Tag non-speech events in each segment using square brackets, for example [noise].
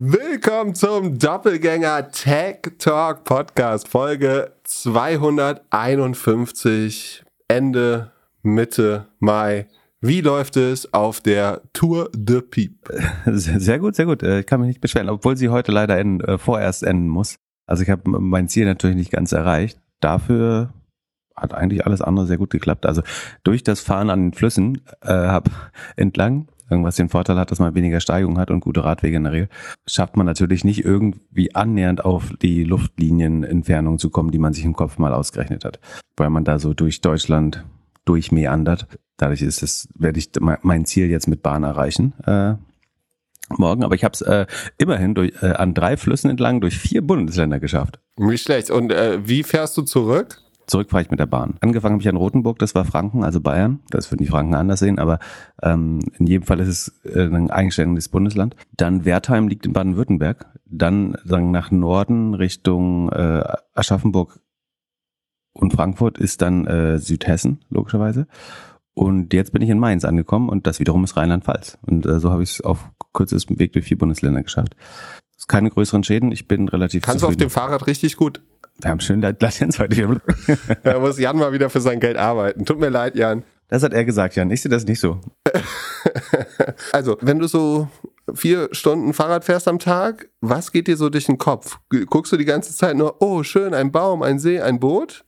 Willkommen zum Doppelgänger Tech Talk Podcast, Folge 251, Ende, Mitte Mai. Wie läuft es auf der Tour de Piep? Sehr gut, sehr gut. Ich kann mich nicht beschweren, obwohl sie heute leider enden, äh, vorerst enden muss. Also ich habe mein Ziel natürlich nicht ganz erreicht. Dafür hat eigentlich alles andere sehr gut geklappt. Also durch das Fahren an den Flüssen äh, hab [laughs] entlang irgendwas den Vorteil hat, dass man weniger Steigung hat und gute Radwege in der Regel, schafft man natürlich nicht irgendwie annähernd auf die Luftlinienentfernung zu kommen, die man sich im Kopf mal ausgerechnet hat. Weil man da so durch Deutschland durchmeandert. Dadurch ist es, werde ich mein Ziel jetzt mit Bahn erreichen. Äh, morgen, aber ich habe es äh, immerhin durch, äh, an drei Flüssen entlang durch vier Bundesländer geschafft. Nicht schlecht. Und äh, wie fährst du zurück? Zurück fahre ich mit der Bahn. Angefangen habe ich an Rotenburg, das war Franken, also Bayern. Das würden die Franken anders sehen, aber ähm, in jedem Fall ist es äh, ein eigenständiges Bundesland. Dann Wertheim liegt in Baden-Württemberg. Dann sagen nach Norden Richtung äh, Aschaffenburg und Frankfurt ist dann äh, Südhessen, logischerweise. Und jetzt bin ich in Mainz angekommen und das wiederum ist Rheinland-Pfalz. Und äh, so habe ich es auf kürzestem Weg durch vier Bundesländer geschafft. Keine größeren Schäden, ich bin relativ Kannst zufrieden. du auf dem Fahrrad richtig gut wir haben schön Latenz heute. [laughs] da muss Jan mal wieder für sein Geld arbeiten. Tut mir leid, Jan. Das hat er gesagt, Jan. Ich sehe das nicht so. [laughs] also, wenn du so vier Stunden Fahrrad fährst am Tag, was geht dir so durch den Kopf? Guckst du die ganze Zeit nur, oh, schön, ein Baum, ein See, ein Boot?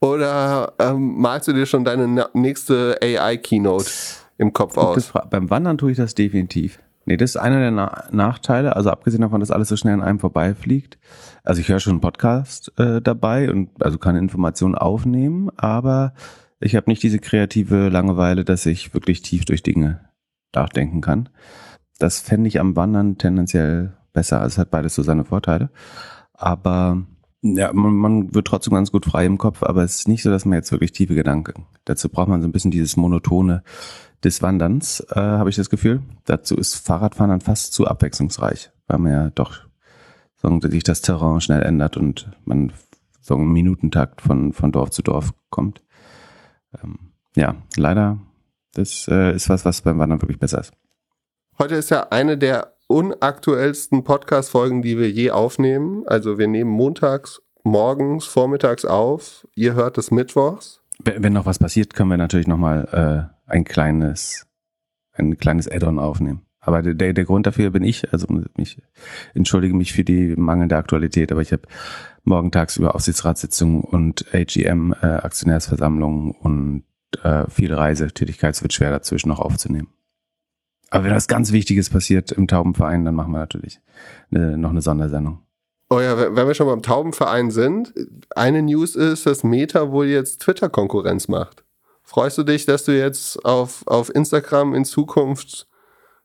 Oder ähm, malst du dir schon deine nächste AI-Keynote im Kopf aus? beim Wandern tue ich das definitiv. Nee, das ist einer der Na Nachteile. Also abgesehen davon, dass alles so schnell an einem vorbeifliegt. Also ich höre schon einen Podcast äh, dabei und also kann Informationen aufnehmen, aber ich habe nicht diese kreative Langeweile, dass ich wirklich tief durch Dinge nachdenken kann. Das fände ich am Wandern tendenziell besser. Also es hat beides so seine Vorteile. Aber ja, man, man wird trotzdem ganz gut frei im Kopf, aber es ist nicht so, dass man jetzt wirklich tiefe Gedanken. Dazu braucht man so ein bisschen dieses monotone des Wanderns, äh, habe ich das Gefühl. Dazu ist Fahrradfahren dann fast zu abwechslungsreich, weil man ja doch sagen, sich das Terrain schnell ändert und man so einen Minutentakt von, von Dorf zu Dorf kommt. Ähm, ja, leider, das äh, ist was, was beim Wandern wirklich besser ist. Heute ist ja eine der unaktuellsten Podcast-Folgen, die wir je aufnehmen. Also wir nehmen montags, morgens, vormittags auf. Ihr hört es mittwochs. Wenn noch was passiert, können wir natürlich nochmal äh, ein kleines, ein kleines Add-on aufnehmen. Aber der, der Grund dafür bin ich, also ich entschuldige mich für die mangelnde Aktualität, aber ich habe morgen tagsüber Aufsichtsratssitzungen und AGM äh, Aktionärsversammlungen und äh, viel Reisetätigkeit, es wird schwer dazwischen noch aufzunehmen. Aber wenn was ganz Wichtiges passiert im Taubenverein, dann machen wir natürlich eine, noch eine Sondersendung. Oh ja, wenn wir schon beim Taubenverein sind, eine News ist, dass Meta wohl jetzt Twitter-Konkurrenz macht. Freust du dich, dass du jetzt auf, auf Instagram in Zukunft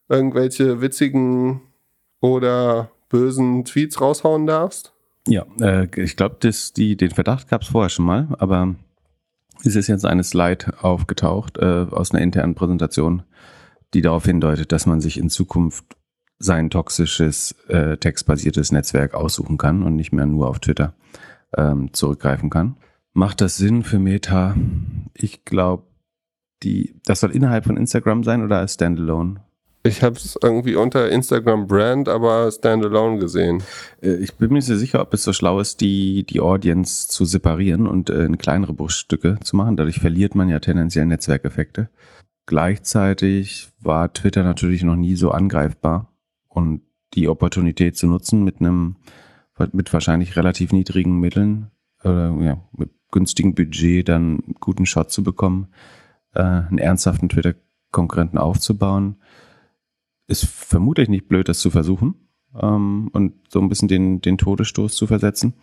irgendwelche witzigen oder bösen Tweets raushauen darfst? Ja, äh, ich glaube, den Verdacht gab es vorher schon mal, aber es ist jetzt eine Slide aufgetaucht äh, aus einer internen Präsentation, die darauf hindeutet, dass man sich in Zukunft sein toxisches, äh, textbasiertes Netzwerk aussuchen kann und nicht mehr nur auf Twitter ähm, zurückgreifen kann. Macht das Sinn für Meta? Ich glaube, die, das soll innerhalb von Instagram sein oder als Standalone? Ich habe es irgendwie unter Instagram Brand, aber Standalone gesehen. Äh, ich bin mir so sicher, ob es so schlau ist, die, die Audience zu separieren und äh, in kleinere Bruchstücke zu machen. Dadurch verliert man ja tendenziell Netzwerkeffekte. Gleichzeitig war Twitter natürlich noch nie so angreifbar und die Opportunität zu nutzen mit einem, mit wahrscheinlich relativ niedrigen Mitteln oder ja, mit günstigen Budget dann einen guten Shot zu bekommen, äh, einen ernsthaften Twitter-Konkurrenten aufzubauen, ist vermutlich nicht blöd, das zu versuchen ähm, und so ein bisschen den, den Todesstoß zu versetzen.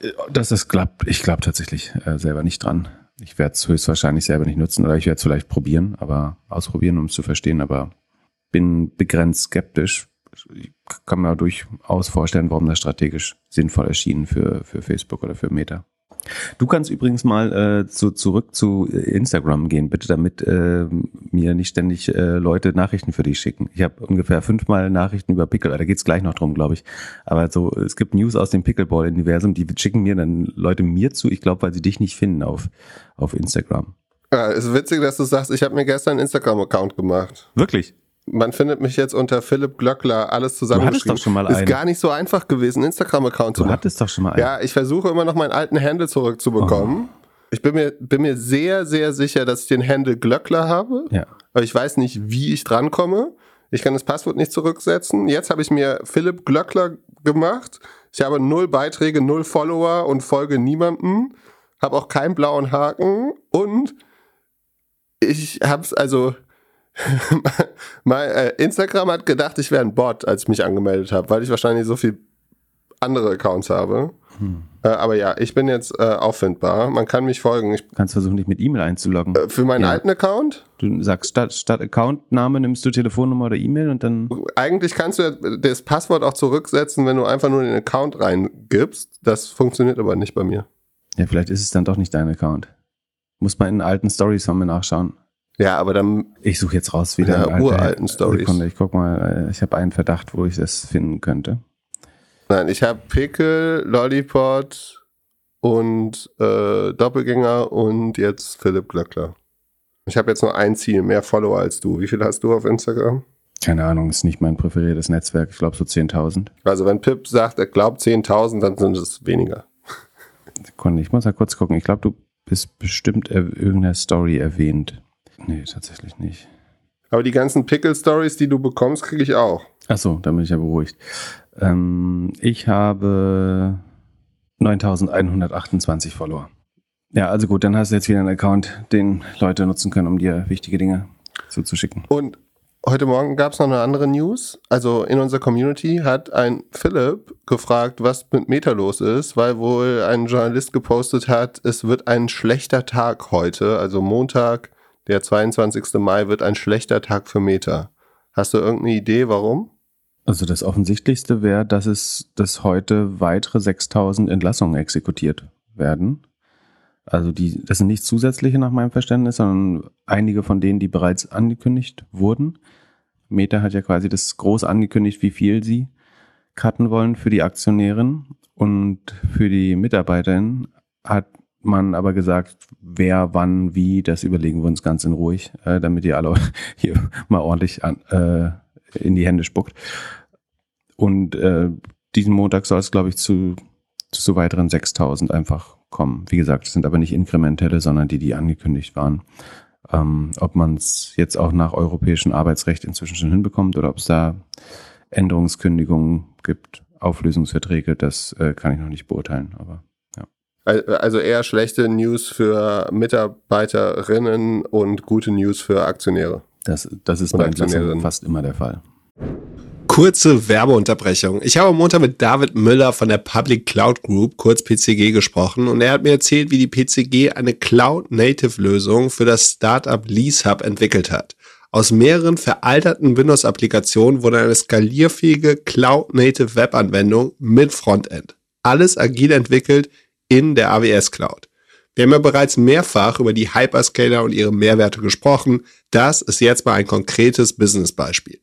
Äh, dass das klappt, ich glaube tatsächlich äh, selber nicht dran. Ich werde es höchstwahrscheinlich selber nicht nutzen oder ich werde es vielleicht probieren, aber ausprobieren, um es zu verstehen, aber bin begrenzt skeptisch. Ich kann mir durchaus vorstellen, warum das strategisch sinnvoll erschien für, für Facebook oder für Meta. Du kannst übrigens mal äh, so zurück zu Instagram gehen, bitte, damit äh, mir nicht ständig äh, Leute Nachrichten für dich schicken. Ich habe ungefähr fünfmal Nachrichten über Pickle, da geht's gleich noch drum, glaube ich. Aber so, es gibt News aus dem Pickleball-Universum, die schicken mir dann Leute mir zu, ich glaube, weil sie dich nicht finden auf, auf Instagram. Ja, ist witzig, dass du sagst, ich habe mir gestern einen Instagram-Account gemacht. Wirklich? Man findet mich jetzt unter Philipp Glöckler, alles zusammengeschrieben. Du doch schon mal Ist einen. gar nicht so einfach gewesen, einen Instagram-Account zu Du machen. hattest doch schon mal einen. Ja, ich versuche immer noch meinen alten Handle zurückzubekommen. Ich bin mir, bin mir sehr, sehr sicher, dass ich den Handle Glöckler habe. Ja. Aber ich weiß nicht, wie ich drankomme. Ich kann das Passwort nicht zurücksetzen. Jetzt habe ich mir Philipp Glöckler gemacht. Ich habe null Beiträge, null Follower und folge niemandem. Habe auch keinen blauen Haken. Und ich habe es also... [laughs] mein, äh, Instagram hat gedacht, ich wäre ein Bot, als ich mich angemeldet habe, weil ich wahrscheinlich so viel andere Accounts habe. Äh, aber ja, ich bin jetzt äh, auffindbar. Man kann mich folgen. Ich, kannst versuchen, dich mit E-Mail einzuloggen. äh, für meinen Ja. alten Account Du sagst statt, statt Accountname nimmst du Telefonnummer oder E-Mail und dann. eigentlich kannst du das Passwort auch zurücksetzen, wenn du einfach nur den Account reingibst. Das funktioniert aber nicht bei mir. Ja, vielleicht ist es dann doch nicht dein Account. Muss mal in alten Stories von mir nachschauen. Ja, aber dann, Ich suche jetzt raus wieder. Ja, uralten Stories. Sekunde, ich guck mal, äh, ich habe einen Verdacht, wo ich das finden könnte. nein, ich habe Pickel, Lollipop und äh, Doppelgänger und jetzt Philipp Glöckler. Ich habe jetzt nur ein Ziel, mehr Follower als du. Wie viel hast du auf Instagram? Keine Ahnung, ist nicht mein präferiertes Netzwerk. Ich glaube so 10.000. Also wenn Pip sagt, er glaubt 10.000, dann sind es weniger. Sekunde, ich muss mal kurz gucken. Ich glaube, du bist bestimmt in irgendeiner Story erwähnt. Nee, tatsächlich nicht. Aber die ganzen Pickle-Stories, die du bekommst, kriege ich auch. Ach so, dann bin ich ja beruhigt. Ähm, ich habe 9128 Follower. Ja, also gut, dann hast du jetzt wieder einen Account, den Leute nutzen können, um dir wichtige Dinge zuzuschicken. Und heute Morgen gab es noch eine andere News. Also in unserer Community hat ein Philipp gefragt, was mit Meta los ist, weil wohl ein Journalist gepostet hat, es wird ein schlechter Tag heute. Also Montag, der 22. Mai, wird ein schlechter Tag für Meta. Hast du irgendeine Idee, warum? Also das Offensichtlichste wäre, dass es, dass heute weitere 6000 Entlassungen exekutiert werden. Also die, das sind nicht zusätzliche nach meinem Verständnis, sondern einige von denen, die bereits angekündigt wurden. Meta hat ja quasi das groß angekündigt, wie viel sie cutten wollen für die Aktionären und für die Mitarbeiterinnen hat man aber gesagt, wer, wann, wie, das überlegen wir uns ganz in ruhig, äh, damit ihr alle [laughs] hier mal ordentlich an, äh, in die Hände spuckt. Und äh, diesen Montag soll es, glaube ich, zu, zu weiteren 6000 einfach kommen. Wie gesagt, es sind aber nicht inkrementelle, sondern die, die angekündigt waren. Ähm, ob man es jetzt auch nach europäischem Arbeitsrecht inzwischen schon hinbekommt oder ob es da Änderungskündigungen gibt, Auflösungsverträge, das äh, kann ich noch nicht beurteilen. Aber Also eher schlechte News für Mitarbeiterinnen und gute News für Aktionäre. das, das ist bei Entlassungen Aktionärinnen. fast immer der Fall. Kurze Werbeunterbrechung. Ich habe am Montag mit David Müller von der Public Cloud Group, kurz PCG, gesprochen und er hat mir erzählt, wie die PCG eine Cloud-Native-Lösung für das Startup LeaseHub entwickelt hat. Aus mehreren veralterten Windows-Applikationen wurde eine skalierfähige Cloud-Native-Web-Anwendung mit Frontend. Alles agil entwickelt in der AWS Cloud. Wir haben ja bereits mehrfach über die Hyperscaler und ihre Mehrwerte gesprochen. Das ist jetzt mal ein konkretes Business-Beispiel.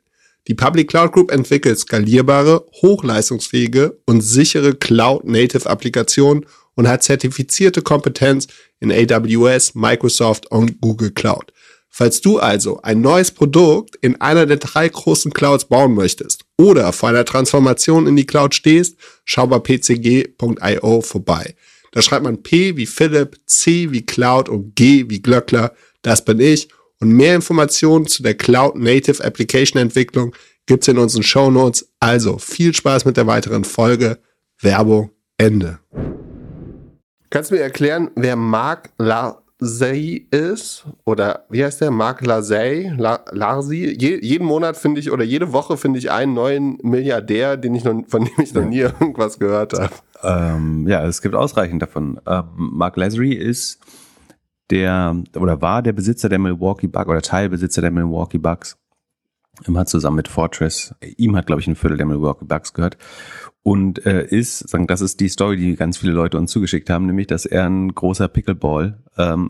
Die Public Cloud Group entwickelt skalierbare, hochleistungsfähige und sichere Cloud-Native-Applikationen und hat zertifizierte Kompetenz in AWS, Microsoft und Google Cloud. Falls du also ein neues Produkt in einer der drei großen Clouds bauen möchtest oder vor einer Transformation in die Cloud stehst, schau bei pcg.io vorbei. Da schreibt man P wie Philipp, C wie Cloud und G wie Glöckler. Das bin ich. Und mehr Informationen zu der Cloud Native Application Entwicklung gibt's in unseren Show Notes. Also viel Spaß mit der weiteren Folge. Werbung Ende. Kannst du mir erklären, wer Mark Larsey ist? Oder wie heißt der? Mark Larsey? La Larsi? Je, jeden Monat finde ich, oder jede Woche finde ich einen neuen Milliardär, den ich noch, von dem ich noch nie irgendwas gehört habe. Ähm, ja, es gibt ausreichend davon. Ähm, Mark Lazary ist der oder war der Besitzer der Milwaukee Bucks oder Teilbesitzer der Milwaukee Bucks. Er hat zusammen mit Fortress, ihm hat glaube ich ein Viertel der Milwaukee Bucks gehört und äh, ist, sagen, das ist die Story, die ganz viele Leute uns zugeschickt haben, nämlich, dass er ein großer Pickleball ähm,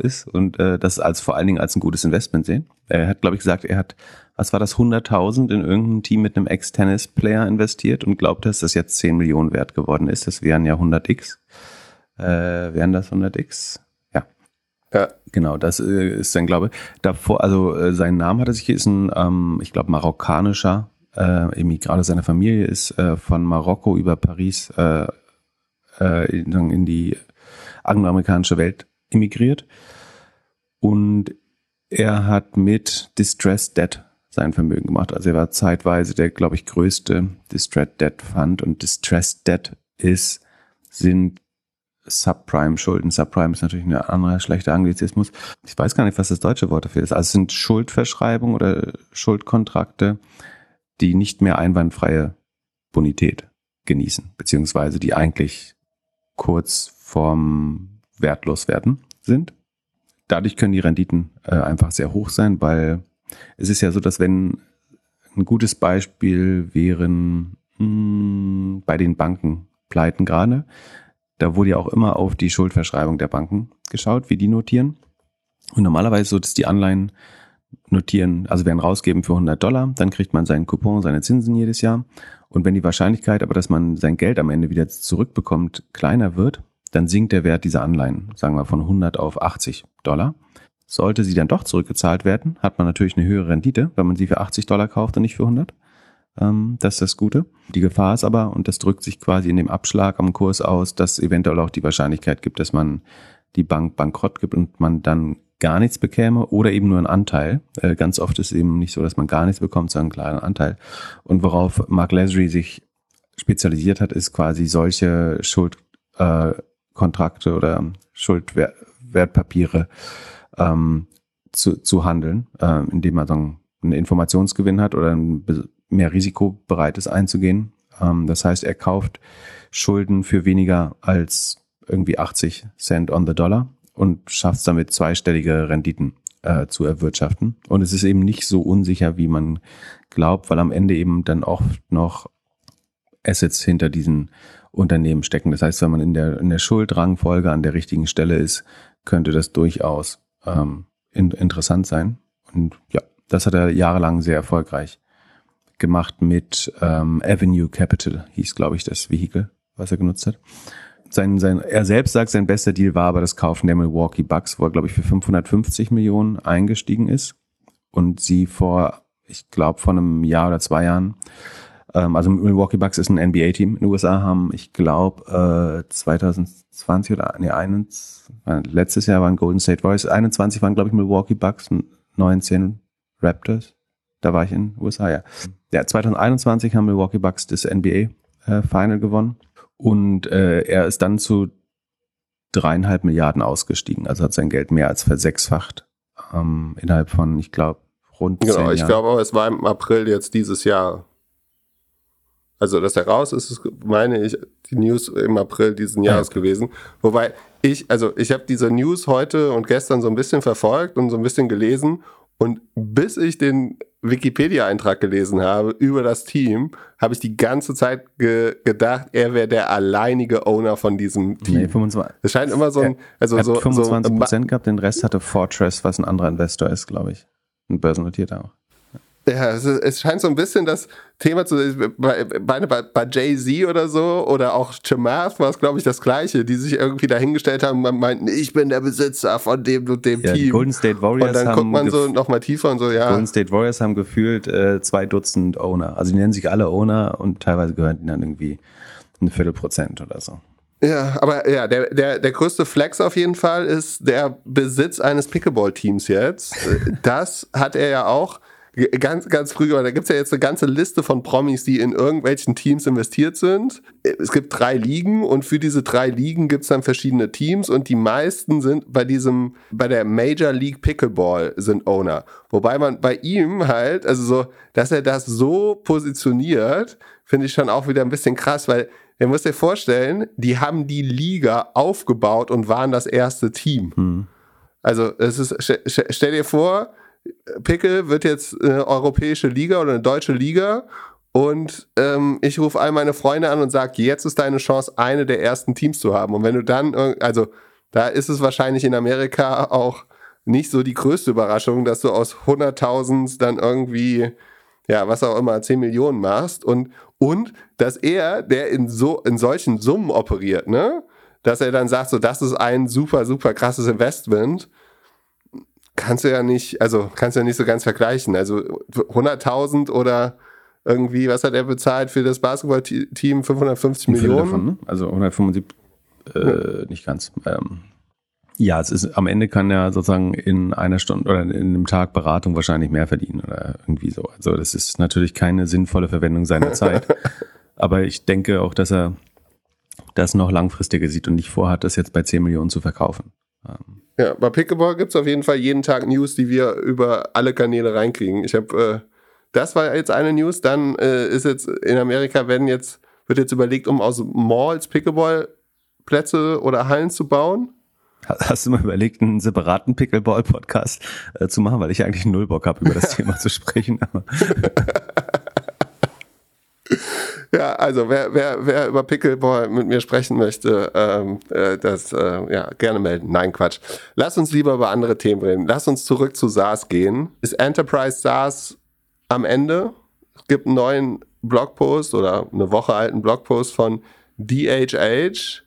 ist und äh, das als vor allen Dingen als ein gutes Investment sehen. Er hat glaube ich gesagt, er hat was war das, 100.000 in irgendein Team mit einem Ex-Tennis-Player investiert und glaubt, dass das jetzt 10 Millionen wert geworden ist. Das wären ja 100x. Äh, wären das 100x? Ja. Genau, das äh, ist sein Glaube. Davor, also äh, sein Name hat er sich, ist ein, ähm, ich glaube, marokkanischer äh, Emigrat, seine Familie ist äh, von Marokko über Paris äh, äh, in, in die angloamerikanische Welt emigriert. Und er hat mit Distressed Debt sein Vermögen gemacht. Also er war zeitweise der, glaube ich, größte Distressed Debt Fund und Distressed Debt ist, sind Subprime-Schulden. Subprime ist natürlich ein anderer schlechter Anglizismus. Ich weiß gar nicht, was das deutsche Wort dafür ist. Also es sind Schuldverschreibungen oder Schuldkontrakte, die nicht mehr einwandfreie Bonität genießen, beziehungsweise die eigentlich kurz vorm Wertloswerden sind. Dadurch können die Renditen äh, einfach sehr hoch sein, weil es ist ja so, dass wenn ein gutes Beispiel wären mh, hm, bei den Banken pleiten gerade, da wurde ja auch immer auf die Schuldverschreibung der Banken geschaut, wie die notieren. Und normalerweise so, dass die Anleihen notieren, also werden rausgeben für 100 Dollar, dann kriegt man seinen Coupon, seine Zinsen jedes Jahr. Und wenn die Wahrscheinlichkeit aber, dass man sein Geld am Ende wieder zurückbekommt, kleiner wird, dann sinkt der Wert dieser Anleihen, sagen wir von 100 auf 80 Dollar. Sollte sie dann doch zurückgezahlt werden, hat man natürlich eine höhere Rendite, wenn man sie für 80 Dollar kauft und nicht für 100. Ähm, das ist das Gute. Die Gefahr ist aber, und das drückt sich quasi in dem Abschlag am Kurs aus, dass eventuell auch die Wahrscheinlichkeit gibt, dass man die Bank bankrott gibt und man dann gar nichts bekäme oder eben nur einen Anteil. Äh, ganz oft ist es eben nicht so, dass man gar nichts bekommt, sondern einen kleinen Anteil. Und worauf Mark Lesry sich spezialisiert hat, ist quasi solche Schuldkontrakte äh, oder Schuldwertpapiere ähm, zu, zu handeln, äh, indem man dann einen Informationsgewinn hat oder ein mehr Risiko bereit ist einzugehen. Ähm, das heißt, er kauft Schulden für weniger als irgendwie 80 Cent on the Dollar und schafft es damit zweistellige Renditen äh, zu erwirtschaften. Und es ist eben nicht so unsicher, wie man glaubt, weil am Ende eben dann oft noch Assets hinter diesen Unternehmen stecken. Das heißt, wenn man in der, in der Schuldrangfolge an der richtigen Stelle ist, könnte das durchaus ähm, in, interessant sein. Und ja, das hat er jahrelang sehr erfolgreich gemacht mit ähm, Avenue Capital, hieß, glaube ich, das Vehikel, was er genutzt hat. Sein, sein, er selbst sagt, sein bester Deal war aber das Kaufen der Milwaukee Bucks, wo er, glaube ich, für 550 Millionen eingestiegen ist und sie vor, ich glaube, vor einem Jahr oder zwei Jahren, ähm, also Milwaukee Bucks ist ein NBA-Team in den USA, haben, ich glaube, äh, 2020 oder nee, 21, äh, letztes Jahr waren Golden State Warriors, 21 waren, glaube ich, Milwaukee Bucks, 19 Raptors. Da war ich in den USA, ja. Ja, 2021 haben Milwaukee Bucks das NBA äh, Final gewonnen und äh, er ist dann zu dreieinhalb Milliarden ausgestiegen, also hat sein Geld mehr als versechsfacht ähm, innerhalb von, ich glaube, rund genau, zehn Jahren. Genau, ich glaube, es war im April jetzt dieses Jahr. Also, dass er raus ist, meine ich, die News im April diesen Jahres ja, gewesen. Wobei ich, also ich habe diese News heute und gestern so ein bisschen verfolgt und so ein bisschen gelesen und bis ich den Wikipedia-Eintrag gelesen habe über das Team, habe ich die ganze Zeit ge gedacht, er wäre der alleinige Owner von diesem Team. Nee, 25. Es scheint immer so ein, also er hat so 25 Prozent so, gehabt, den Rest hatte Fortress, was ein anderer Investor ist, glaube ich. Ein börsennotierter auch. Ja, es, es, scheint so ein bisschen das Thema zu bei, bei, bei Jay-Z oder so oder auch Chamath war es, glaube ich, das Gleiche, die sich irgendwie dahingestellt haben und meinten, ich bin der Besitzer von dem und dem ja, Team. Golden State Warriors und dann guckt man so nochmal tiefer und so, ja. Golden State Warriors haben gefühlt äh, zwei Dutzend Owner. Also die nennen sich alle Owner und teilweise gehören die dann irgendwie ein Viertelprozent oder so. Ja, aber ja, der, der, der größte Flex auf jeden Fall ist der Besitz eines Pickleball-Teams jetzt. Das hat er ja auch ganz, ganz früh, da gibt's ja jetzt eine ganze Liste von Promis, die in irgendwelchen Teams investiert sind. Es gibt drei Ligen und für diese drei Ligen gibt's dann verschiedene Teams und die meisten sind bei diesem, bei der Major League Pickleball sind Owner. Wobei man bei ihm halt, also so, dass er das so positioniert, finde ich schon auch wieder ein bisschen krass, weil ihr müsst dir vorstellen, die haben die Liga aufgebaut und waren das erste Team. Hm. Also es ist, stell dir vor, Pickel wird jetzt eine europäische Liga oder eine deutsche Liga und ähm, ich rufe all meine Freunde an und sage, jetzt ist deine Chance, eine der ersten Teams zu haben. Und wenn du dann, also da ist es wahrscheinlich in Amerika auch nicht so die größte Überraschung, dass du aus 100.000 dann irgendwie, ja, was auch immer, 10 Millionen machst und, und dass er, der in so, in solchen Summen operiert, ne? dass er dann sagt, so, das ist ein super, super krasses Investment, kannst du ja nicht, also kannst du ja nicht so ganz vergleichen. Also 100.000 oder irgendwie, was hat er bezahlt für das Basketballteam? 550 Millionen? Davon, ne? Also 175, äh, ja. nicht ganz. Ähm, ja, es ist am Ende kann er sozusagen in einer Stunde oder in einem Tag Beratung wahrscheinlich mehr verdienen oder irgendwie so. Also das ist natürlich keine sinnvolle Verwendung seiner Zeit. [laughs] Aber ich denke auch, dass er das noch langfristiger sieht und nicht vorhat, das jetzt bei 10 Millionen zu verkaufen. Ähm. Ja, bei Pickleball gibt es auf jeden Fall jeden Tag News, die wir über alle Kanäle reinkriegen. Ich habe, äh, das war jetzt eine News. Dann äh, ist jetzt in Amerika werden jetzt wird jetzt überlegt, um aus Malls Pickleball Plätze oder Hallen zu bauen. Hast du mal überlegt, einen separaten Pickleball-Podcast äh, zu machen, weil ich eigentlich null Bock habe, über das [laughs] Thema zu sprechen. [laughs] ja, also wer, wer, wer über Pickleball mit mir sprechen möchte, ähm, äh, das äh, ja gerne melden. Nein, Quatsch. Lass uns lieber über andere Themen reden. Lass uns zurück zu SaaS gehen. Ist Enterprise SaaS am Ende? Es gibt einen neuen Blogpost oder eine Woche alten Blogpost von DHH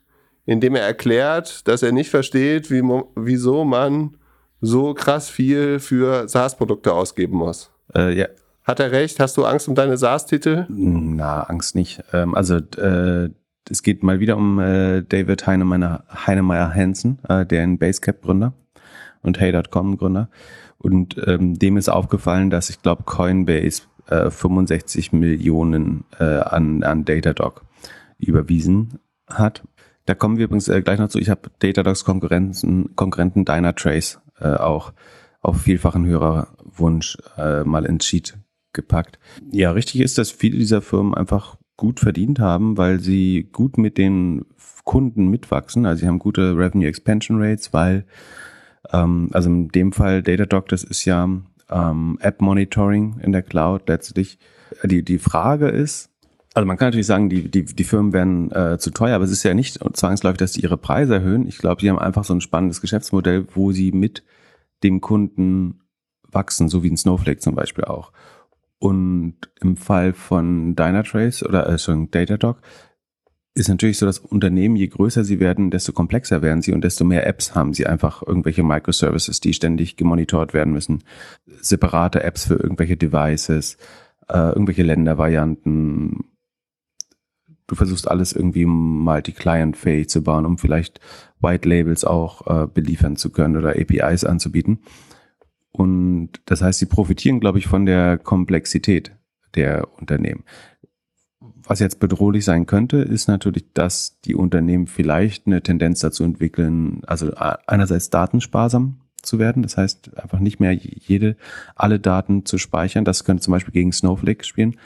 in dem er erklärt, dass er nicht versteht, wie, wieso man so krass viel für SaaS-Produkte ausgeben muss. Äh, ja. Hat er recht? Hast du Angst um deine SaaS-Titel? Na, Angst nicht. Ähm, also äh, es geht mal wieder um äh, David Heinemeier, Heinemeier Hansen, äh, der ein Basecap-Gründer und Hey.com-Gründer. Und ähm, dem ist aufgefallen, dass ich glaube Coinbase äh, 65 Millionen äh, an, an Datadog überwiesen hat. Da kommen wir übrigens äh, gleich noch zu. Ich habe Datadogs Konkurrenten, Konkurrenten Dynatrace äh, auch auf vielfachen Hörerwunsch äh, mal Sheet gepackt. Ja, richtig ist, dass viele dieser Firmen einfach gut verdient haben, weil sie gut mit den Kunden mitwachsen. Also sie haben gute Revenue Expansion Rates, weil ähm, also in dem Fall Datadog, das ist ja ähm, App Monitoring in der Cloud letztlich. Die, die Frage ist, also man kann natürlich sagen, die, die, die Firmen werden äh, zu teuer, aber es ist ja nicht zwangsläufig, dass sie ihre Preise erhöhen. Ich glaube, sie haben einfach so ein spannendes Geschäftsmodell, wo sie mit dem Kunden wachsen, so wie ein Snowflake zum Beispiel auch. Und im Fall von Dynatrace oder äh, schon Datadog ist natürlich so, dass Unternehmen, je größer sie werden, desto komplexer werden sie und desto mehr Apps haben sie einfach irgendwelche Microservices, die ständig gemonitort werden müssen, separate Apps für irgendwelche Devices, äh, irgendwelche Ländervarianten, du versuchst alles irgendwie multi-client-fähig zu bauen, um vielleicht White Labels auch äh, beliefern zu können oder APIs anzubieten. Und das heißt, sie profitieren, glaube ich, von der Komplexität der Unternehmen. Was jetzt bedrohlich sein könnte, ist natürlich, dass die Unternehmen vielleicht eine Tendenz dazu entwickeln, also einerseits datensparsam zu werden, das heißt einfach nicht mehr jede, alle Daten zu speichern. Das könnte zum Beispiel gegen Snowflake spielen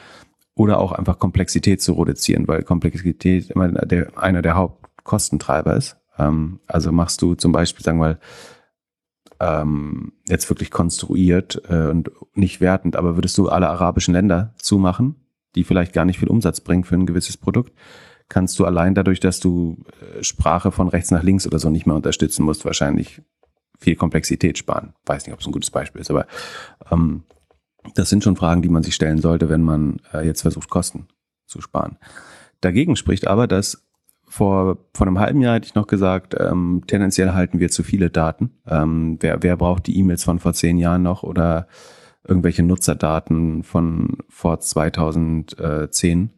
oder auch einfach Komplexität zu reduzieren, weil Komplexität immer der, einer der Hauptkostentreiber ist. Ähm, also machst du zum Beispiel, sagen wir mal, ähm, jetzt wirklich konstruiert äh, und nicht wertend, aber würdest du alle arabischen Länder zumachen, die vielleicht gar nicht viel Umsatz bringen für ein gewisses Produkt, kannst du allein dadurch, dass du äh, Sprache von rechts nach links oder so nicht mehr unterstützen musst, wahrscheinlich viel Komplexität sparen. Weiß nicht, ob es ein gutes Beispiel ist, aber ähm, das sind schon Fragen, die man sich stellen sollte, wenn man äh, jetzt versucht, Kosten zu sparen. Dagegen spricht aber, dass vor, vor einem halben Jahr hätte ich noch gesagt, ähm, tendenziell halten wir zu viele Daten. Ähm, wer, wer braucht die E-Mails von vor zehn Jahren noch oder irgendwelche Nutzerdaten von vor 2010?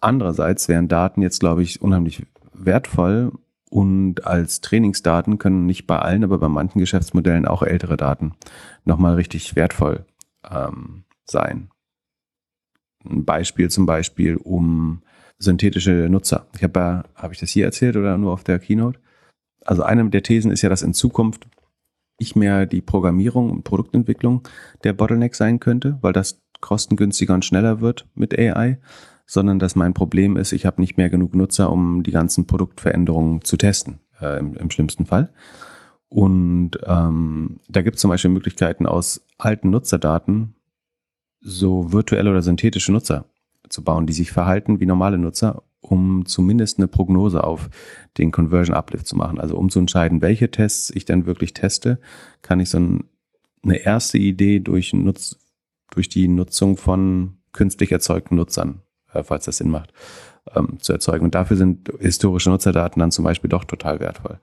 Andererseits wären Daten jetzt, glaube ich, unheimlich wertvoll und als Trainingsdaten können nicht bei allen, aber bei manchen Geschäftsmodellen auch ältere Daten nochmal richtig wertvoll ähm, sein. Ein Beispiel zum Beispiel um synthetische Nutzer. Ich habe habe ich das hier erzählt oder nur auf der Keynote? Also eine der Thesen ist ja, dass in Zukunft nicht mehr die Programmierung und Produktentwicklung der Bottleneck sein könnte, weil das kostengünstiger und schneller wird mit AI, sondern dass mein Problem ist, ich habe nicht mehr genug Nutzer, um die ganzen Produktveränderungen zu testen, äh, im, im schlimmsten Fall. Und ähm, da gibt es zum Beispiel Möglichkeiten aus alten Nutzerdaten so virtuelle oder synthetische Nutzer zu bauen, die sich verhalten wie normale Nutzer, um zumindest eine Prognose auf den Conversion Uplift zu machen. Also um zu entscheiden, welche Tests ich dann wirklich teste, kann ich so ein, eine erste Idee durch, Nutz, durch die Nutzung von künstlich erzeugten Nutzern, äh, falls das Sinn macht, ähm, zu erzeugen. Und dafür sind historische Nutzerdaten dann zum Beispiel doch total wertvoll.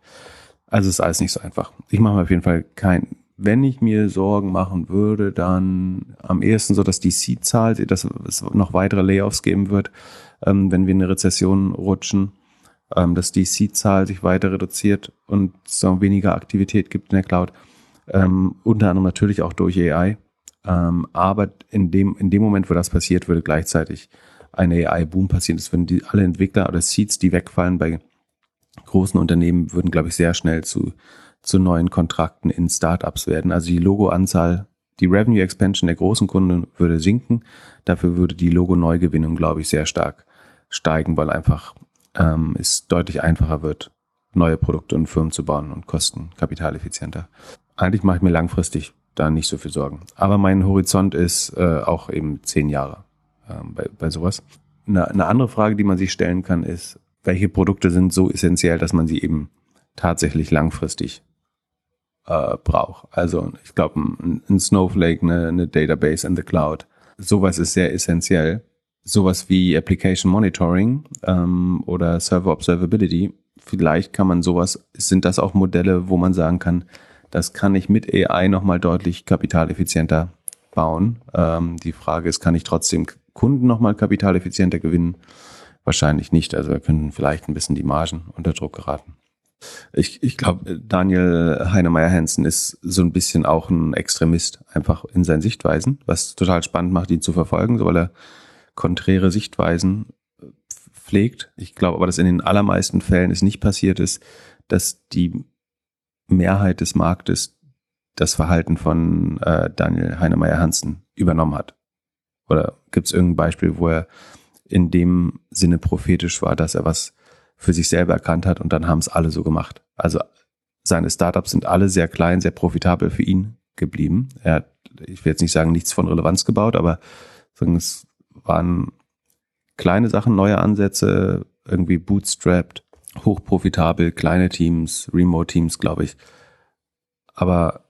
Also ist alles nicht so einfach. Ich mache mir auf jeden Fall kein, wenn ich mir Sorgen machen würde, dann am ehesten so, dass die Seed-Zahl, dass es noch weitere Layoffs geben wird, ähm, wenn wir in eine Rezession rutschen, ähm, dass die Seed-Zahl sich weiter reduziert und so weniger Aktivität gibt in der Cloud. Ähm, unter anderem natürlich auch durch AI. Ähm, aber in dem, in dem Moment, wo das passiert, würde gleichzeitig ein AI-Boom passieren. Das würden die, alle Entwickler oder Seeds, die wegfallen bei großen Unternehmen, würden, glaube ich, sehr schnell zu, zu neuen Kontrakten in Startups werden. Also die Logoanzahl, die Revenue Expansion der großen Kunden würde sinken. Dafür würde die Logo-Neugewinnung, glaube ich, sehr stark steigen, weil einfach ähm, es deutlich einfacher wird, neue Produkte und Firmen zu bauen und kosten kapitaleffizienter. Eigentlich mache ich mir langfristig da nicht so viel Sorgen. Aber mein Horizont ist äh, auch eben zehn Jahre ähm, bei, bei sowas. Eine, eine andere Frage, die man sich stellen kann, ist, welche Produkte sind so essentiell, dass man sie eben tatsächlich langfristig äh, braucht. Also ich glaube, ein, ein, Snowflake, eine, eine Database in the Cloud, sowas ist sehr essentiell. Sowas wie Application Monitoring ähm, oder Server Observability, vielleicht kann man sowas, sind das auch Modelle, wo man sagen kann, das kann ich mit AI nochmal deutlich kapitaleffizienter bauen. Ähm, die Frage ist, kann ich trotzdem Kunden nochmal kapitaleffizienter gewinnen? Wahrscheinlich nicht. Also wir können vielleicht ein bisschen die Margen unter Druck geraten. Ich, ich glaube, Daniel Heinemeier-Hansen ist so ein bisschen auch ein Extremist, einfach in seinen Sichtweisen, was total spannend macht, ihn zu verfolgen, so weil er konträre Sichtweisen pflegt. Ich glaube aber, dass in den allermeisten Fällen es nicht passiert ist, dass die Mehrheit des Marktes das Verhalten von äh, Daniel Heinemeier-Hansen übernommen hat. Oder gibt es irgendein Beispiel, wo er in dem Sinne prophetisch war, dass er was für sich selber erkannt hat und dann haben es alle so gemacht. Also seine Startups sind alle sehr klein, sehr profitabel für ihn geblieben. Er hat, ich will jetzt nicht sagen, nichts von Relevanz gebaut, aber es waren kleine Sachen, neue Ansätze, irgendwie bootstrapped, hochprofitabel, kleine Teams, Remote-Teams, glaube ich. Aber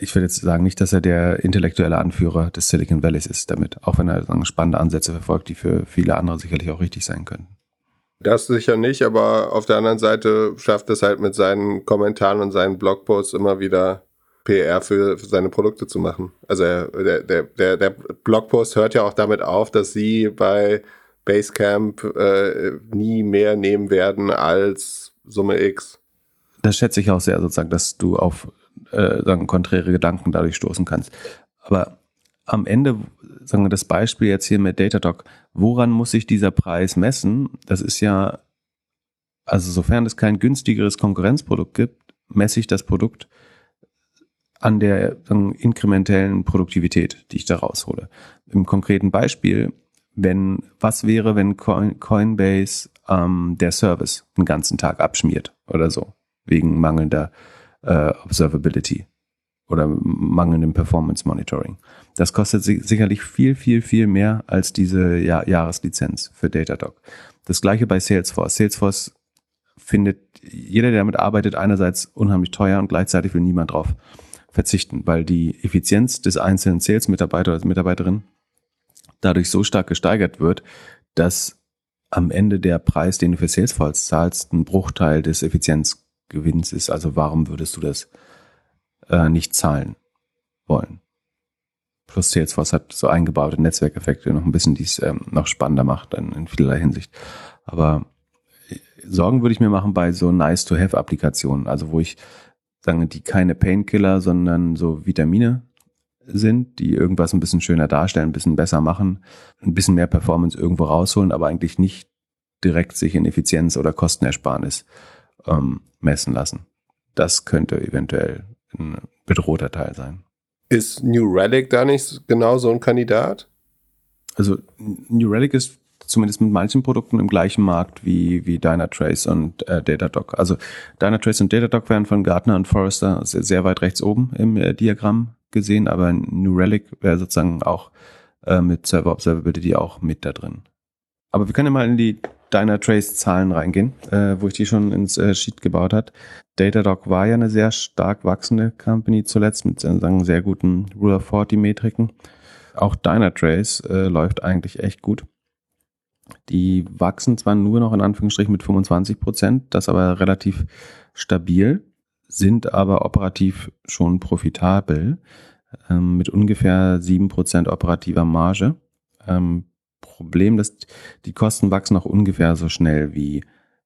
ich würde jetzt sagen, nicht, dass er der intellektuelle Anführer des Silicon Valleys ist damit, auch wenn er spannende Ansätze verfolgt, die für viele andere sicherlich auch richtig sein können. Das sicher nicht, aber auf der anderen Seite schafft es halt mit seinen Kommentaren und seinen Blogposts immer wieder PR für, für seine Produkte zu machen. Also er, der, der, der, der Blogpost hört ja auch damit auf, dass sie bei Basecamp äh, nie mehr nehmen werden als Summe X. Das schätze ich auch sehr, sozusagen, dass du auf äh, sagen, konträre Gedanken dadurch stoßen kannst. Aber am Ende, sagen wir das Beispiel jetzt hier mit Datadog, woran muss sich dieser Preis messen? Das ist ja, also sofern es kein günstigeres Konkurrenzprodukt gibt, messe ich das Produkt an der sagen, inkrementellen Produktivität, die ich da raushole. Im konkreten Beispiel, wenn, was wäre, wenn Coinbase ähm, der Service einen ganzen Tag abschmiert oder so, wegen mangelnder äh, Observability oder mangelndem Performance Monitoring. Das kostet sicherlich viel, viel, viel mehr als diese ja Jahreslizenz für Datadog. Das gleiche bei Salesforce. Salesforce findet jeder, der damit arbeitet, einerseits unheimlich teuer und gleichzeitig will niemand drauf verzichten, weil die Effizienz des einzelnen Sales-Mitarbeiter oder Mitarbeiterin dadurch so stark gesteigert wird, dass am Ende der Preis, den du für Salesforce zahlst, ein Bruchteil des Effizienzgewinns ist. Also warum würdest du das äh, nicht zahlen wollen? Plus Salesforce hat so eingebaute Netzwerkeffekte noch ein bisschen, die es ähm, noch spannender macht in, in vielerlei Hinsicht. Aber äh, Sorgen würde ich mir machen bei so Nice-to-Have-Applikationen, also wo ich sagen, die keine Painkiller, sondern so Vitamine sind, die irgendwas ein bisschen schöner darstellen, ein bisschen besser machen, ein bisschen mehr Performance irgendwo rausholen, aber eigentlich nicht direkt sich in Effizienz oder Kostenersparnis ähm, messen lassen. Das könnte eventuell ein bedrohter Teil sein. Ist New Relic da nicht genau so ein Kandidat? Also New Relic ist zumindest mit manchen Produkten im gleichen Markt wie, wie Dynatrace und äh, Datadog. Also Dynatrace und Datadog werden von Gartner und Forrester sehr, sehr weit rechts oben im äh, Diagramm gesehen, aber New Relic wäre sozusagen auch äh, mit Server Observability auch mit da drin. Aber wir können ja mal in die Dynatrace-Zahlen reingehen, äh, wo ich die schon ins äh, Sheet gebaut hat. Datadog war ja eine sehr stark wachsende Company zuletzt mit äh, sagen, sehr guten Rule of 40 Metriken. Auch Dynatrace äh, läuft eigentlich echt gut. Die wachsen zwar nur noch in Anführungsstrichen mit 25 Prozent, das aber relativ stabil, sind aber operativ schon profitabel ähm, mit ungefähr 7 Prozent operativer Marge. Ähm, Problem, dass die Kosten wachsen auch ungefähr so schnell wie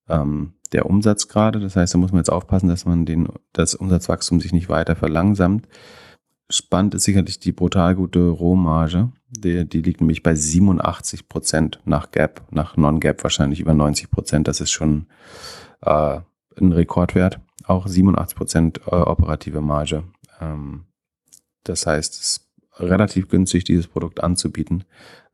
ähm, der Umsatz gerade. Das heißt, da muss man jetzt aufpassen, dass man den, das Umsatzwachstum sich nicht weiter verlangsamt. Spannend ist sicherlich die brutal gute Rohmarge. Die, die liegt nämlich bei 87 Prozent nach Gap, nach Non-Gap wahrscheinlich über 90 Prozent. Das ist schon äh, ein Rekordwert. Auch 87 Prozent äh, operative Marge. Ähm, das heißt, es ist relativ günstig, dieses Produkt anzubieten.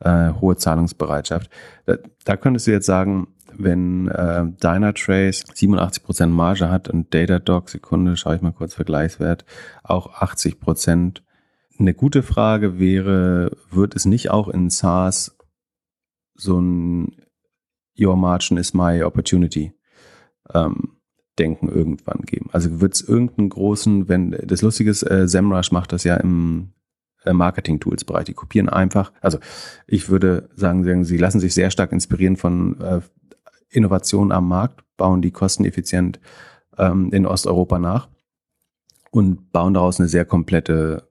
Äh, hohe Zahlungsbereitschaft. Da, da könntest du jetzt sagen, wenn äh, Dynatrace 87% Marge hat und Datadog, Sekunde, schaue ich mal kurz Vergleichswert, auch 80%. Eine gute Frage wäre, wird es nicht auch in SaaS so ein Your Margin is my opportunity ähm, Denken irgendwann geben? Also wird es irgendeinen großen, wenn das Lustige ist, äh, SEMrush macht das ja im äh, Marketing-Tools-Bereich. Die kopieren einfach, also ich würde sagen, sie lassen sich sehr stark inspirieren von äh, Innovationen am Markt, bauen die kosteneffizient ähm, in Osteuropa nach und bauen daraus eine sehr komplette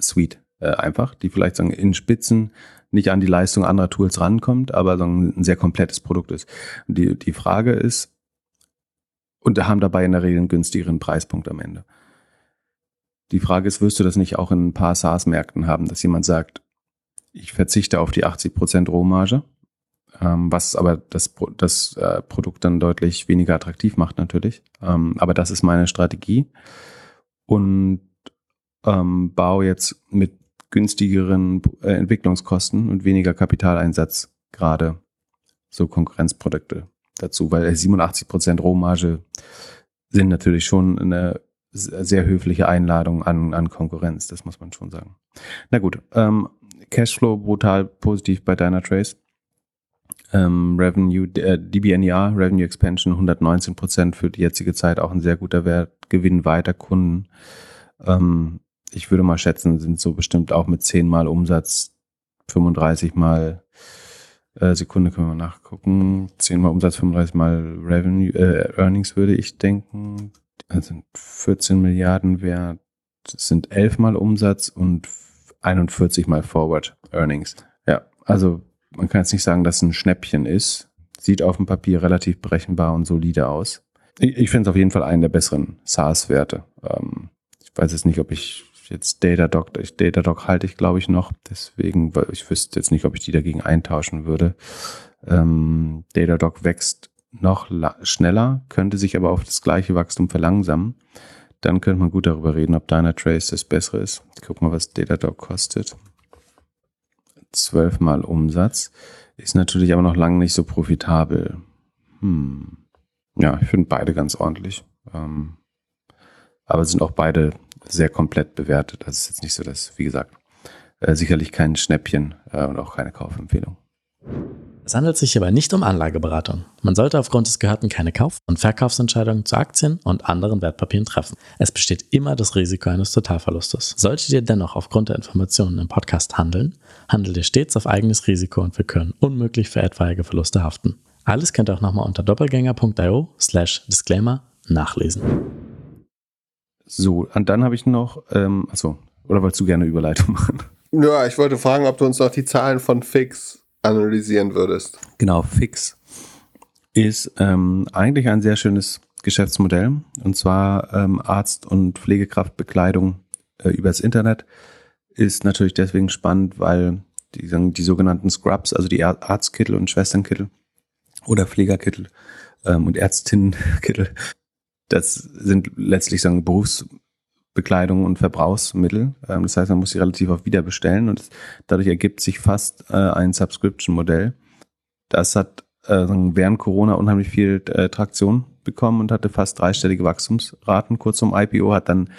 Suite äh, einfach, die vielleicht sagen, in Spitzen nicht an die Leistung anderer Tools rankommt, aber so ein sehr komplettes Produkt ist. Die, die Frage ist, und haben dabei in der Regel einen günstigeren Preispunkt am Ende. Die Frage ist, wirst du das nicht auch in ein paar SaaS-Märkten haben, dass jemand sagt, ich verzichte auf die 80% Rohmarge ähm, was aber das, das äh, Produkt dann deutlich weniger attraktiv macht natürlich. Ähm, aber das ist meine Strategie und ähm, baue jetzt mit günstigeren äh, Entwicklungskosten und weniger Kapitaleinsatz gerade so Konkurrenzprodukte dazu, weil 87 Prozent Rohmarge sind natürlich schon eine sehr höfliche Einladung an, an Konkurrenz, das muss man schon sagen. Na gut, ähm, Cashflow brutal positiv bei Dynatrace ähm, Revenue, äh, DBNER, Revenue Expansion 119 Prozent für die jetzige Zeit auch ein sehr guter Wert. Gewinn weiter Kunden. Ähm, ich würde mal schätzen, sind so bestimmt auch mit 10 mal Umsatz, 35 mal äh, Sekunde können wir nachgucken. 10 mal Umsatz, 35 mal Revenue, äh, Earnings würde ich denken. Sind 14 Milliarden wert. Sind 11 mal Umsatz und 41 mal Forward Earnings. Ja, also man kann jetzt nicht sagen, dass es ein Schnäppchen ist. Sieht auf dem Papier relativ berechenbar und solide aus. Ich, ich finde es auf jeden Fall einen der besseren SaaS-Werte. Ähm, ich weiß jetzt nicht, ob ich jetzt Datadog, Datadog halte ich glaube ich noch, deswegen, weil ich wüsste jetzt nicht, ob ich die dagegen eintauschen würde. Ähm, Datadog wächst noch schneller, könnte sich aber auf das gleiche Wachstum verlangsamen. Dann könnte man gut darüber reden, ob Dynatrace das bessere ist. Guck mal, was Datadog kostet zwölfmal Umsatz, ist natürlich aber noch lange nicht so profitabel. Hm. Ja, ich finde beide ganz ordentlich. Ähm, aber sind auch beide sehr komplett bewertet. Das ist jetzt nicht so, dass, wie gesagt, äh, sicherlich kein Schnäppchen äh, und auch keine Kaufempfehlung. Es handelt sich hierbei nicht um Anlageberatung. Man sollte aufgrund des Gehörten keine Kauf- und Verkaufsentscheidungen zu Aktien und anderen Wertpapieren treffen. Es besteht immer das Risiko eines Totalverlustes. Solltet ihr dennoch aufgrund der Informationen im Podcast handeln, handelt ihr stets auf eigenes Risiko und wir können unmöglich für etwaige Verluste haften. Alles könnt ihr auch nochmal unter doppelgänger.io slash Disclaimer nachlesen. So, und dann habe ich noch, ähm, achso, oder wolltest du gerne Überleitung machen? Ja, ich wollte fragen, ob du uns noch die Zahlen von Fix analysieren würdest. Genau, Fix ist ähm, eigentlich ein sehr schönes Geschäftsmodell und zwar ähm, Arzt- und Pflegekraftbekleidung äh, übers Internet ist natürlich deswegen spannend, weil die, die sogenannten Scrubs, also die Arztkittel und Schwesternkittel oder Pflegerkittel ähm, und Ärztinnenkittel, das sind letztlich sagen Berufs Bekleidung und Verbrauchsmittel. Ähm, das heißt, man muss sie relativ oft wieder bestellen und dadurch ergibt sich fast äh, ein Subscription-Modell. Das hat äh, während Corona unheimlich viel äh, Traktion bekommen und hatte fast dreistellige Wachstumsraten. Kurz zum IPO hat dann,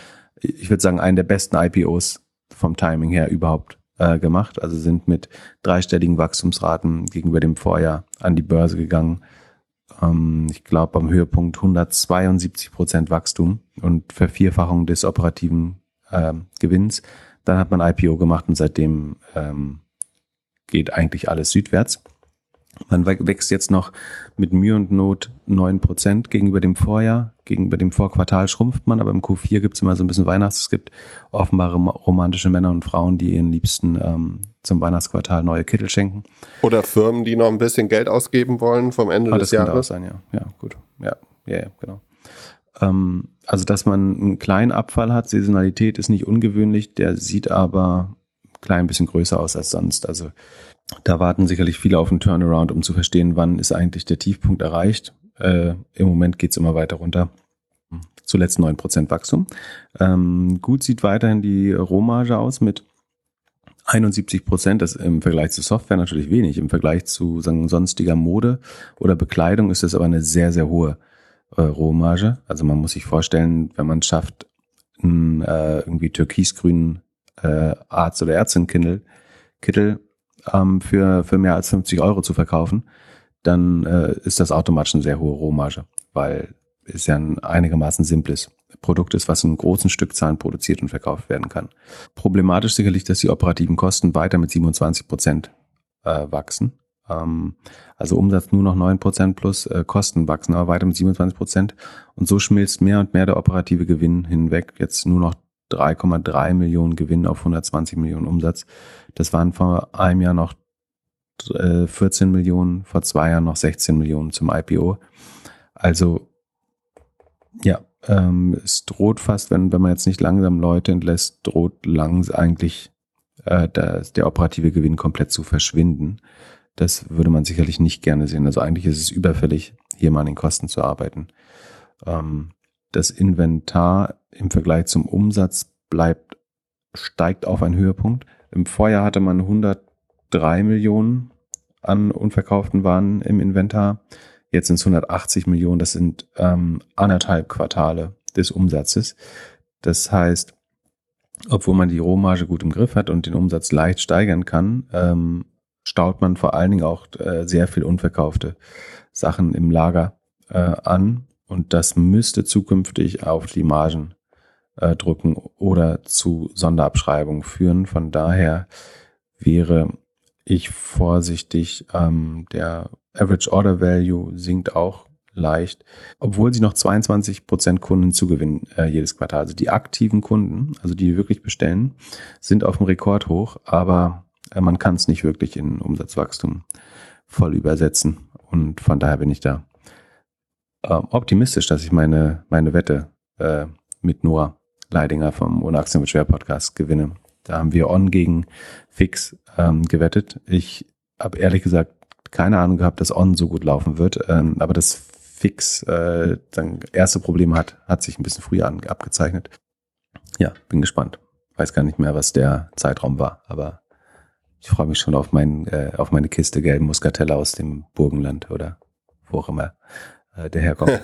ich würde sagen, einen der besten IPOs vom Timing her überhaupt äh, gemacht. Also sind mit dreistelligen Wachstumsraten gegenüber dem Vorjahr an die Börse gegangen ähm, ich glaube, am Höhepunkt 172 Prozent Wachstum und Vervierfachung des operativen ähm, Gewinns. Dann hat man IPO gemacht und seitdem ähm, geht eigentlich alles südwärts. Man wächst jetzt noch mit Mühe und Not neun Prozent gegenüber dem Vorjahr. Gegenüber dem Vorquartal schrumpft man, aber im Q4 gibt es immer so ein bisschen Weihnachts. Es gibt offenbare romantische Männer und Frauen, die ihren Liebsten ähm, zum Weihnachtsquartal neue Kittel schenken. Oder Firmen, die noch ein bisschen Geld ausgeben wollen vom Ende ah, des Jahres. Das sein, ja. Ja, gut. Ja, ja, ja genau. Ähm, also, dass man einen kleinen Abfall hat, Saisonalität ist nicht ungewöhnlich, der sieht aber klein bisschen größer aus als sonst. Also da warten sicherlich viele auf einen Turnaround, um zu verstehen, wann ist eigentlich der Tiefpunkt erreicht. Äh, Im Moment geht's immer weiter runter. Zuletzt neun Prozent Wachstum. Ähm, gut sieht weiterhin die Rohmarge aus mit 71 Prozent. Das im Vergleich zu Software natürlich wenig. Im Vergleich zu sagen, sonstiger Mode oder Bekleidung ist das aber eine sehr, sehr hohe äh, Rohmarge. Also man muss sich vorstellen, wenn man es schafft, einen äh, irgendwie türkisgrünen äh, Arzt- oder Ärztin-Kittel Kittel, ähm, für, für mehr als 50 Euro zu verkaufen, dann äh, ist das automatisch eine sehr hohe Rohmarge, weil es ja ein einigermaßen simples Produkt ist, was in großen Stückzahlen produziert und verkauft werden kann. Problematisch sicherlich, dass die operativen Kosten weiter mit 27 Prozent äh, wachsen. Ähm, also Umsatz nur noch 9 Prozent plus äh, Kosten wachsen, aber weiter mit 27 Prozent. Und so schmilzt mehr und mehr der operative Gewinn hinweg. Jetzt nur noch 3,3 Millionen Gewinn auf 120 Millionen Umsatz. Das waren vor einem Jahr noch 14 äh, Millionen, vor zwei Jahren noch 16 Millionen zum IPO. Also ja, ähm, es droht fast, wenn, wenn man jetzt nicht langsam Leute entlässt, droht langs eigentlich äh, der, der operative Gewinn komplett zu verschwinden. Das würde man sicherlich nicht gerne sehen. Also eigentlich ist es überfällig, hier mal an den Kosten zu arbeiten. Ähm, das Inventar im Vergleich zum Umsatz bleibt, steigt auf einen Höhepunkt. Im Vorjahr hatte man 103 Millionen an unverkauften Waren im Inventar. Jetzt sind es 180 Millionen. Das sind ähm, anderthalb Quartale des Umsatzes. Das heißt, obwohl man die Rohmarge gut im Griff hat und den Umsatz leicht steigern kann, ähm, staut man vor allen Dingen auch äh, sehr viel unverkaufte Sachen im Lager äh, an. Und das müsste zukünftig auf die Margen äh, drücken oder zu Sonderabschreibungen führen. Von daher wäre ich vorsichtig. Ähm, der Average Order Value sinkt auch leicht, obwohl sie noch 22 Prozent Kunden zugewinnen äh, jedes Quartal. Also die aktiven Kunden, also die wirklich bestellen, sind auf dem Rekord hoch, aber äh, man kann es nicht wirklich in Umsatzwachstum voll übersetzen. Und von daher bin ich da äh, optimistisch, dass ich meine, meine Wette äh, mit Noah Leidinger vom Ohne Aktien mit Schwer Podcast gewinne. Da haben wir On gegen Fix ähm, gewettet. Ich habe ehrlich gesagt keine Ahnung gehabt, dass On so gut laufen wird, ähm, aber das Fix äh, dann erste Problem hat, hat sich ein bisschen früher an, abgezeichnet. Ja, bin gespannt. Weiß gar nicht mehr, was der Zeitraum war, aber ich freue mich schon auf, mein, äh, auf meine Kiste gelben Muscatella aus dem Burgenland oder wo auch immer äh, der herkommt.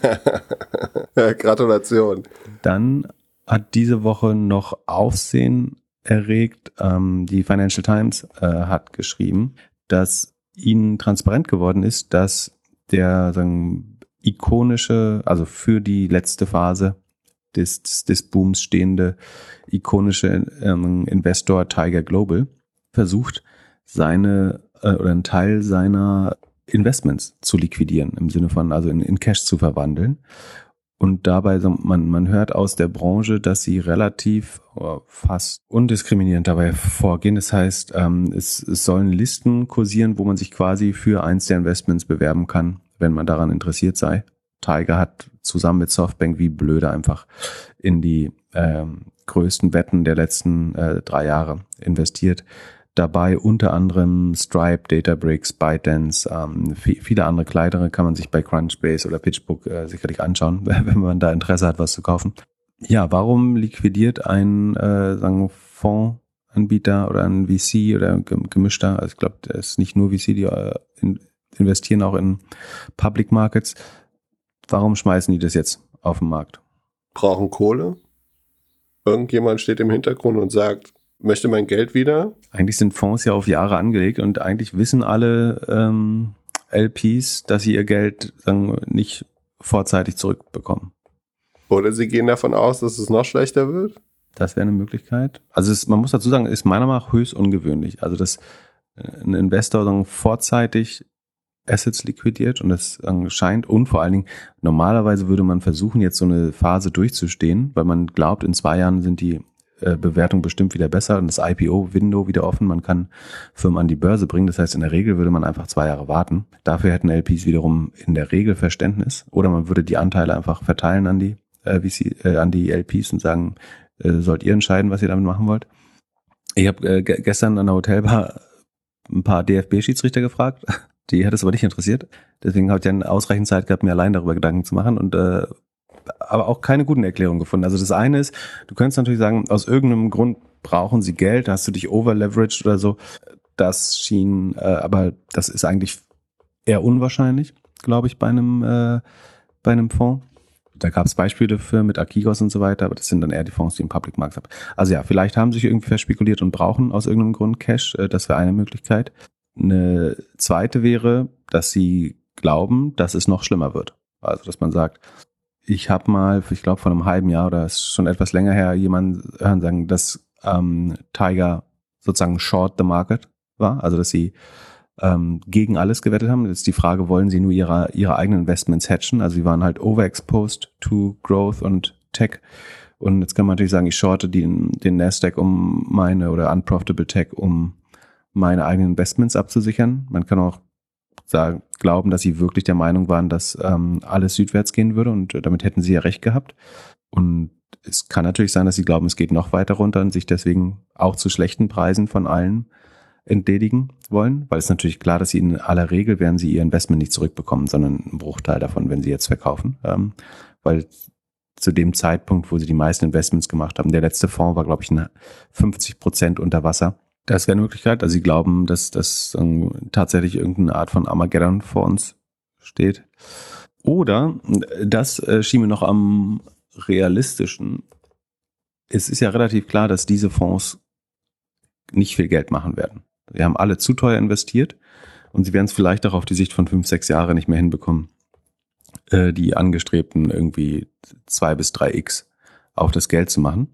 [laughs] Gratulation. Dann hat diese Woche noch Aufsehen erregt. Ähm, die Financial Times äh, hat geschrieben, dass ihnen transparent geworden ist, dass der sagen, ikonische, also für die letzte Phase des, des Booms stehende ikonische ähm, Investor Tiger Global versucht, seine äh, oder einen Teil seiner Investments zu liquidieren, im Sinne von also in, in Cash zu verwandeln. Und dabei, man, man hört aus der Branche, dass sie relativ fast undiskriminierend dabei vorgehen. Das heißt, ähm, es, es sollen Listen kursieren, wo man sich quasi für eins der Investments bewerben kann, wenn man daran interessiert sei. Tiger hat zusammen mit Softbank wie blöde einfach in die ähm, größten Wetten der letzten äh, drei Jahre investiert dabei unter anderem Stripe, Databricks, ByteDance, ähm, viele andere kleinere kann man sich bei Crunchbase oder PitchBook äh, sicherlich anschauen, [laughs] wenn man da Interesse hat, was zu kaufen. Ja, warum liquidiert ein äh, sagen Fondsanbieter oder ein VC oder ein gemischter, also ich glaube, der ist nicht nur VC, die äh, in, investieren auch in Public Markets. Warum schmeißen die das jetzt auf den Markt? Brauchen Kohle? Irgendjemand steht im Hintergrund und sagt, möchte mein Geld wieder. Eigentlich sind Fonds ja auf Jahre angelegt und eigentlich wissen alle ähm, LPs, dass sie ihr Geld sagen, nicht vorzeitig zurückbekommen. Oder sie gehen davon aus, dass es noch schlechter wird? Das wäre eine Möglichkeit. Also es, man muss dazu sagen, ist meiner Meinung nach höchst ungewöhnlich. Also dass äh, ein Investor sagen, vorzeitig Assets liquidiert und das scheint und vor allen Dingen normalerweise würde man versuchen jetzt so eine Phase durchzustehen, weil man glaubt in zwei Jahren sind die äh, Bewertungen bestimmt wieder besser und das IPO-Window wieder offen. Man kann Firmen an die Börse bringen. Das heißt, in der Regel würde man einfach zwei Jahre warten. Dafür hätten LPs wiederum in der Regel Verständnis oder man würde die Anteile einfach verteilen an die äh, VC, äh, an die LPs und sagen, äh, sollt ihr entscheiden, was ihr damit machen wollt. Ich habe äh, gestern an der Hotelbar ein paar DFB-Schiedsrichter gefragt. [laughs] Die hat es aber nicht interessiert. Deswegen habe ich dann ausreichend Zeit gehabt, mir allein darüber Gedanken zu machen und äh, aber auch keine guten Erklärungen gefunden. Also das eine ist, du könntest natürlich sagen, aus irgendeinem Grund brauchen sie Geld, hast du dich overleveraged oder so. Das schien, äh, aber das ist eigentlich eher unwahrscheinlich, glaube ich, bei einem, äh, bei einem Fonds. Da gab es Beispiele für mit Akigos und so weiter, aber das sind dann eher die Fonds, die im Public Markt haben. Also ja, vielleicht haben sich irgendwie verspekuliert und brauchen aus irgendeinem Grund Cash. Äh, das wäre eine Möglichkeit. Eine zweite wäre, dass sie glauben, dass es noch schlimmer wird. Also dass man sagt, ich habe mal, ich glaube vor einem halben Jahr oder ist schon etwas länger her, jemanden hören sagen, dass ähm, Tiger sozusagen short the market war, also dass sie ähm, gegen alles gewettet haben. Jetzt die Frage, wollen sie nur ihre, ihre eigenen Investments hatchen? Also sie waren halt overexposed to Growth und Tech. Und jetzt kann man natürlich sagen, ich shorte den, den Nasdaq um meine oder unprofitable Tech, um meine eigenen Investments abzusichern. Man kann auch sagen, glauben, dass sie wirklich der Meinung waren, dass ähm, alles südwärts gehen würde und damit hätten sie ja recht gehabt. Und es kann natürlich sein, dass sie glauben, es geht noch weiter runter und sich deswegen auch zu schlechten Preisen von allen entledigen wollen, weil es natürlich klar, dass sie in aller Regel werden sie ihr Investment nicht zurückbekommen, sondern einen Bruchteil davon, wenn sie jetzt verkaufen, ähm, weil zu dem Zeitpunkt, wo sie die meisten Investments gemacht haben, der letzte Fonds war, glaube ich, 50 Prozent unter Wasser. Das wäre eine Möglichkeit. Also sie glauben, dass das ähm, tatsächlich irgendeine Art von Armageddon vor uns steht. Oder, das äh, schien mir noch am realistischen, es ist ja relativ klar, dass diese Fonds nicht viel Geld machen werden. Wir haben alle zu teuer investiert und sie werden es vielleicht auch auf die Sicht von fünf, sechs Jahre nicht mehr hinbekommen, äh, die angestrebten irgendwie zwei bis drei X auf das Geld zu machen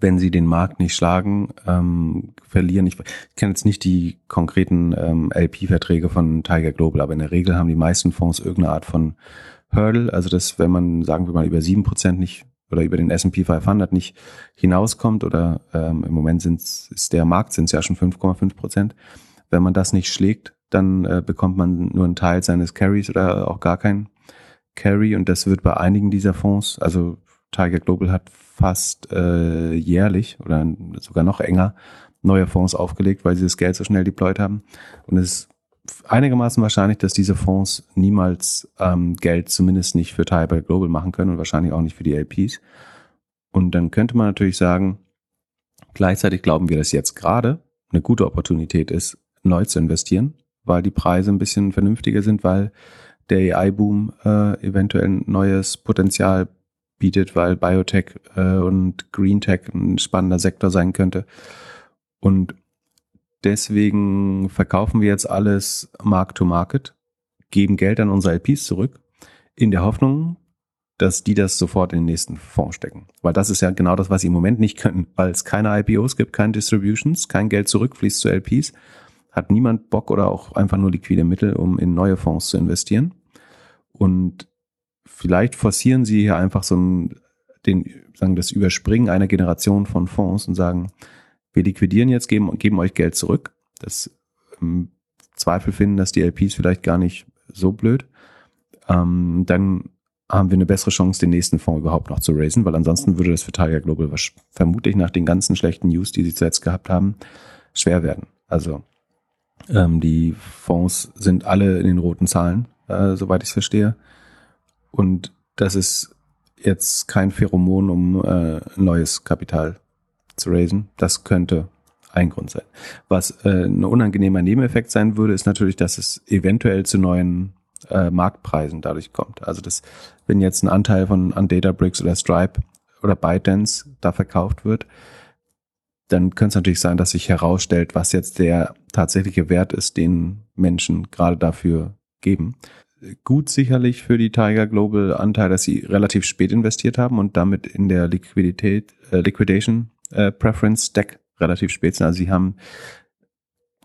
wenn sie den Markt nicht schlagen, ähm, verlieren. Ich, ich kenne jetzt nicht die konkreten ähm, LP-Verträge von Tiger Global, aber in der Regel haben die meisten Fonds irgendeine Art von Hurdle, also dass wenn man, sagen wir mal, über sieben Prozent nicht oder über den S&P 500 nicht hinauskommt oder ähm, im Moment sind, ist der Marktzins ja schon 5,5 Prozent. Wenn man das nicht schlägt, dann äh, bekommt man nur einen Teil seines Carries oder auch gar keinen Carry und das wird bei einigen dieser Fonds, also Tiger Global hat fast äh, jährlich oder sogar noch enger neue Fonds aufgelegt, weil sie das Geld so schnell deployed haben. Und es ist einigermaßen wahrscheinlich, dass diese Fonds niemals ähm, Geld zumindest nicht für Tiger Global machen können und wahrscheinlich auch nicht für die LPs. Und dann könnte man natürlich sagen, gleichzeitig glauben wir, dass jetzt gerade eine gute Opportunität ist, neu zu investieren, weil die Preise ein bisschen vernünftiger sind, weil der AI-Boom äh, eventuell neues Potenzial bietet, weil Biotech äh, und Green Tech ein spannender Sektor sein könnte. Und deswegen verkaufen wir jetzt alles Mark to Market, geben Geld an unsere LPs zurück, in der Hoffnung, dass die das sofort in den nächsten Fonds stecken. Weil das ist ja genau das, was sie im Moment nicht können, weil es keine IPOs gibt, keine Distributions, kein Geld zurückfließt zu LPs, hat niemand Bock oder auch einfach nur liquide Mittel, um in neue Fonds zu investieren. Und vielleicht forcieren sie hier einfach so den, sagen, das Überspringen einer Generation von Fonds und sagen, wir liquidieren jetzt, geben, geben euch Geld zurück. Das im Zweifel finden, dass die LPs vielleicht gar nicht so blöd. Ähm, dann haben wir eine bessere Chance, den nächsten Fonds überhaupt noch zu raisen, weil ansonsten würde das für Tiger Global vermutlich nach den ganzen schlechten News, die sie zuletzt gehabt haben, schwer werden. Also ähm, die Fonds sind alle in den roten Zahlen, äh, soweit ich es verstehe. Und das ist jetzt kein Pheromon, um äh, neues Kapital zu raisen. Das könnte ein Grund sein. Was äh, ein unangenehmer Nebeneffekt sein würde, ist natürlich, dass es eventuell zu neuen äh, Marktpreisen dadurch kommt. Also dass, wenn jetzt ein Anteil von an Databricks oder Stripe oder ByteDance da verkauft wird, dann könnte es natürlich sein, dass sich herausstellt, was jetzt der tatsächliche Wert ist, den Menschen gerade dafür geben gut sicherlich für die Tiger Global Anteil, dass sie relativ spät investiert haben und damit in der Liquidität, äh, Liquidation äh, Preference Stack relativ spät sind. Also sie haben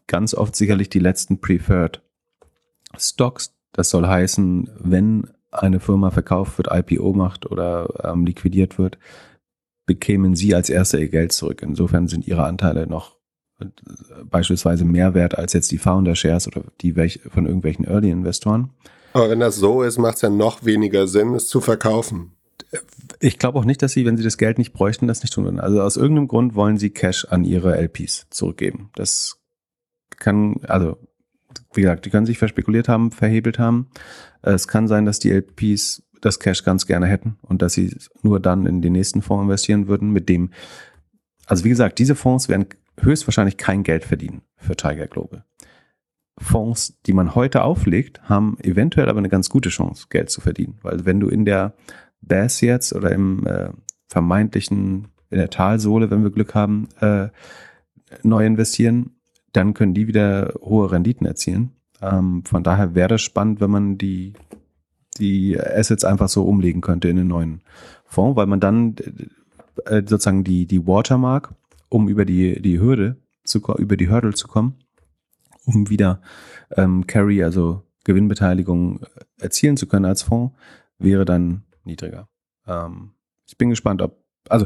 ganz oft sicherlich die letzten Preferred Stocks. Das soll heißen, wenn eine Firma verkauft wird, IPO macht oder ähm, liquidiert wird, bekämen sie als erster ihr Geld zurück. Insofern sind ihre Anteile noch äh, beispielsweise mehr wert als jetzt die Founder Shares oder die von irgendwelchen Early Investoren. Aber wenn das so ist, macht es ja noch weniger Sinn, es zu verkaufen. Ich glaube auch nicht, dass sie, wenn sie das Geld nicht bräuchten, das nicht tun würden. Also aus irgendeinem Grund wollen sie Cash an ihre LPs zurückgeben. Das kann, also wie gesagt, die können sich verspekuliert haben, verhebelt haben. Es kann sein, dass die LPs das Cash ganz gerne hätten und dass sie nur dann in den nächsten Fonds investieren würden, mit dem, also wie gesagt, diese Fonds werden höchstwahrscheinlich kein Geld verdienen für Tiger Global. Fonds, die man heute auflegt, haben eventuell aber eine ganz gute Chance, Geld zu verdienen. Weil wenn du in der Bass jetzt oder im äh, vermeintlichen, in der Talsohle, wenn wir Glück haben, äh, neu investieren, dann können die wieder hohe Renditen erzielen. Ähm, von daher wäre das spannend, wenn man die, die Assets einfach so umlegen könnte in den neuen Fonds, weil man dann äh, sozusagen die, die Watermark, um über die, die Hürde zu, über die Hurdle zu kommen, um wieder ähm, Carry, also Gewinnbeteiligung erzielen zu können als Fonds, wäre dann niedriger. Ähm, ich bin gespannt, ob, also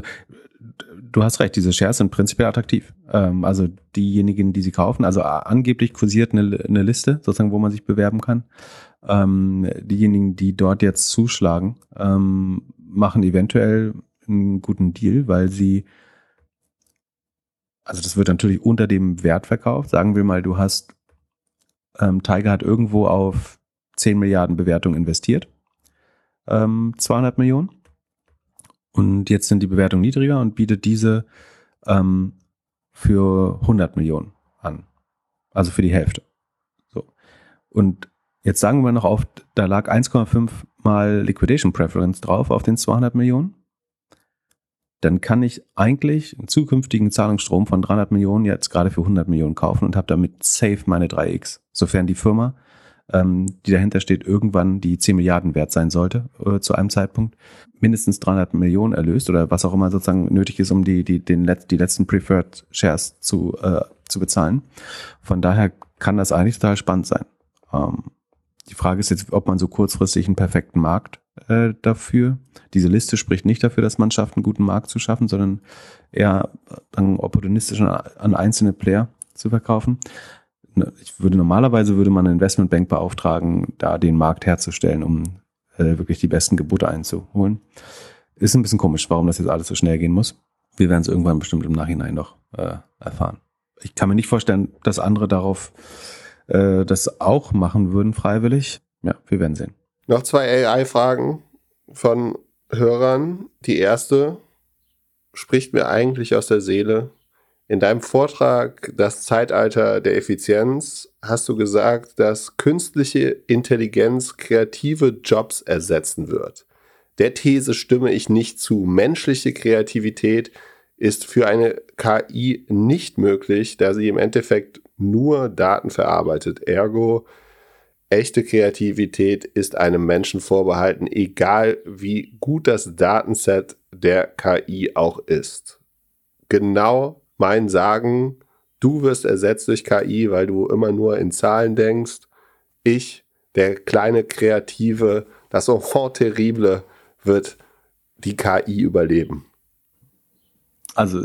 du hast recht, diese Shares sind prinzipiell attraktiv. Ähm, also diejenigen, die sie kaufen, also angeblich kursiert eine, eine Liste, sozusagen, wo man sich bewerben kann. Ähm, diejenigen, die dort jetzt zuschlagen, ähm, machen eventuell einen guten Deal, weil sie, also das wird natürlich unter dem Wert verkauft. Sagen wir mal, du hast, ähm, Tiger hat irgendwo auf 10 Milliarden Bewertung investiert, ähm, 200 Millionen und jetzt sind die Bewertungen niedriger und bietet diese ähm, für 100 Millionen an. Also für die Hälfte. So. Und jetzt sagen wir noch auf, da lag 1,5 mal Liquidation Preference drauf auf den 200 Millionen. Dann kann ich eigentlich einen zukünftigen Zahlungsstrom von 300 Millionen jetzt gerade für 100 Millionen kaufen und habe damit safe meine 3x. Sofern die Firma ähm, die dahinter steht, irgendwann die 10 Milliarden wert sein sollte äh, zu einem Zeitpunkt, mindestens 300 Millionen erlöst oder was auch immer sozusagen nötig ist, um die, die, den Let die letzten Preferred Shares zu, äh, zu bezahlen. Von daher kann das eigentlich total spannend sein. Ähm, die Frage ist jetzt, ob man so kurzfristig einen perfekten Markt äh, dafür. Diese Liste spricht nicht dafür, dass man schafft, einen guten Markt zu schaffen, sondern eher dann opportunistisch an, an einzelne Player zu verkaufen. Ne, ich würde normalerweise würde man eine Investmentbank beauftragen, da den Markt herzustellen, um äh, wirklich die besten Gebote einzuholen. Ist ein bisschen komisch, warum das jetzt alles so schnell gehen muss. Wir werden es irgendwann bestimmt im Nachhinein noch äh, erfahren. Ich kann mir nicht vorstellen, dass andere darauf äh, das auch machen würden, freiwillig. Ja, wir werden sehen. Noch zwei AI-Fragen von Hörern. Die erste spricht mir eigentlich aus der Seele. In deinem Vortrag Das Zeitalter der Effizienz hast du gesagt, dass künstliche Intelligenz kreative Jobs ersetzen wird. Der These stimme ich nicht zu. Menschliche Kreativität ist für eine KI nicht möglich, da sie im Endeffekt nur Daten verarbeitet. Ergo, echte Kreativität ist einem Menschen vorbehalten, egal wie gut das Datenset der KI auch ist. Genau mein Sagen, du wirst ersetzt durch KI, weil du immer nur in Zahlen denkst. Ich, der kleine Kreative, das Enfant terrible, wird die KI überleben. Also,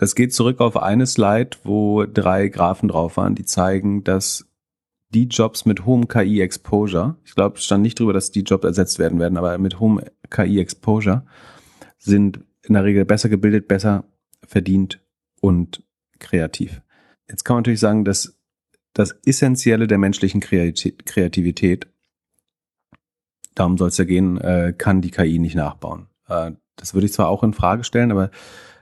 das geht zurück auf eine Slide, wo drei Graphen drauf waren, die zeigen, dass die Jobs mit hohem KI-Exposure, ich glaube, stand nicht drüber, dass die Jobs ersetzt werden werden, aber mit hohem KI-Exposure sind in der Regel besser gebildet, besser verdient und kreativ. Jetzt kann man natürlich sagen, dass das Essentielle der menschlichen Kreativität, darum soll es ja gehen, äh, kann die KI nicht nachbauen. Äh, das würde ich zwar auch in Frage stellen, aber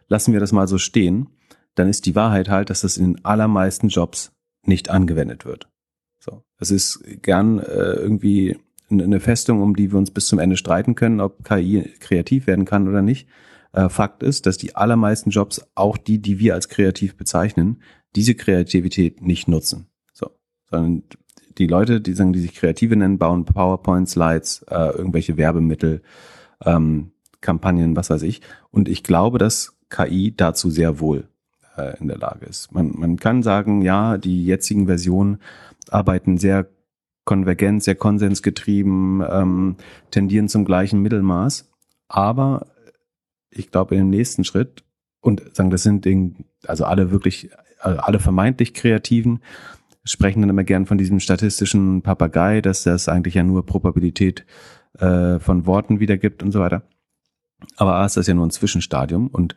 lassen wir das mal so stehen. Dann ist die Wahrheit halt, dass das in den allermeisten Jobs nicht angewendet wird. So, es ist gern äh, irgendwie eine Festung, um die wir uns bis zum Ende streiten können, ob KI kreativ werden kann oder nicht. Äh, Fakt ist, dass die allermeisten Jobs, auch die, die wir als kreativ bezeichnen, diese Kreativität nicht nutzen. So, sondern die Leute, die sagen, die sich Kreative nennen, bauen PowerPoint-Slides, äh, irgendwelche Werbemittel, ähm, Kampagnen, was weiß ich. Und ich glaube, dass KI dazu sehr wohl äh, in der Lage ist. Man, man kann sagen, ja, die jetzigen Versionen arbeiten sehr konvergent, sehr konsensgetrieben, ähm, tendieren zum gleichen Mittelmaß. Aber ich glaube, in dem nächsten Schritt, und sagen, das sind also alle wirklich, alle vermeintlich Kreativen, sprechen dann immer gern von diesem statistischen Papagei, dass das eigentlich ja nur Probabilität äh, von Worten wiedergibt und so weiter. Aber A ist das ja nur ein Zwischenstadium und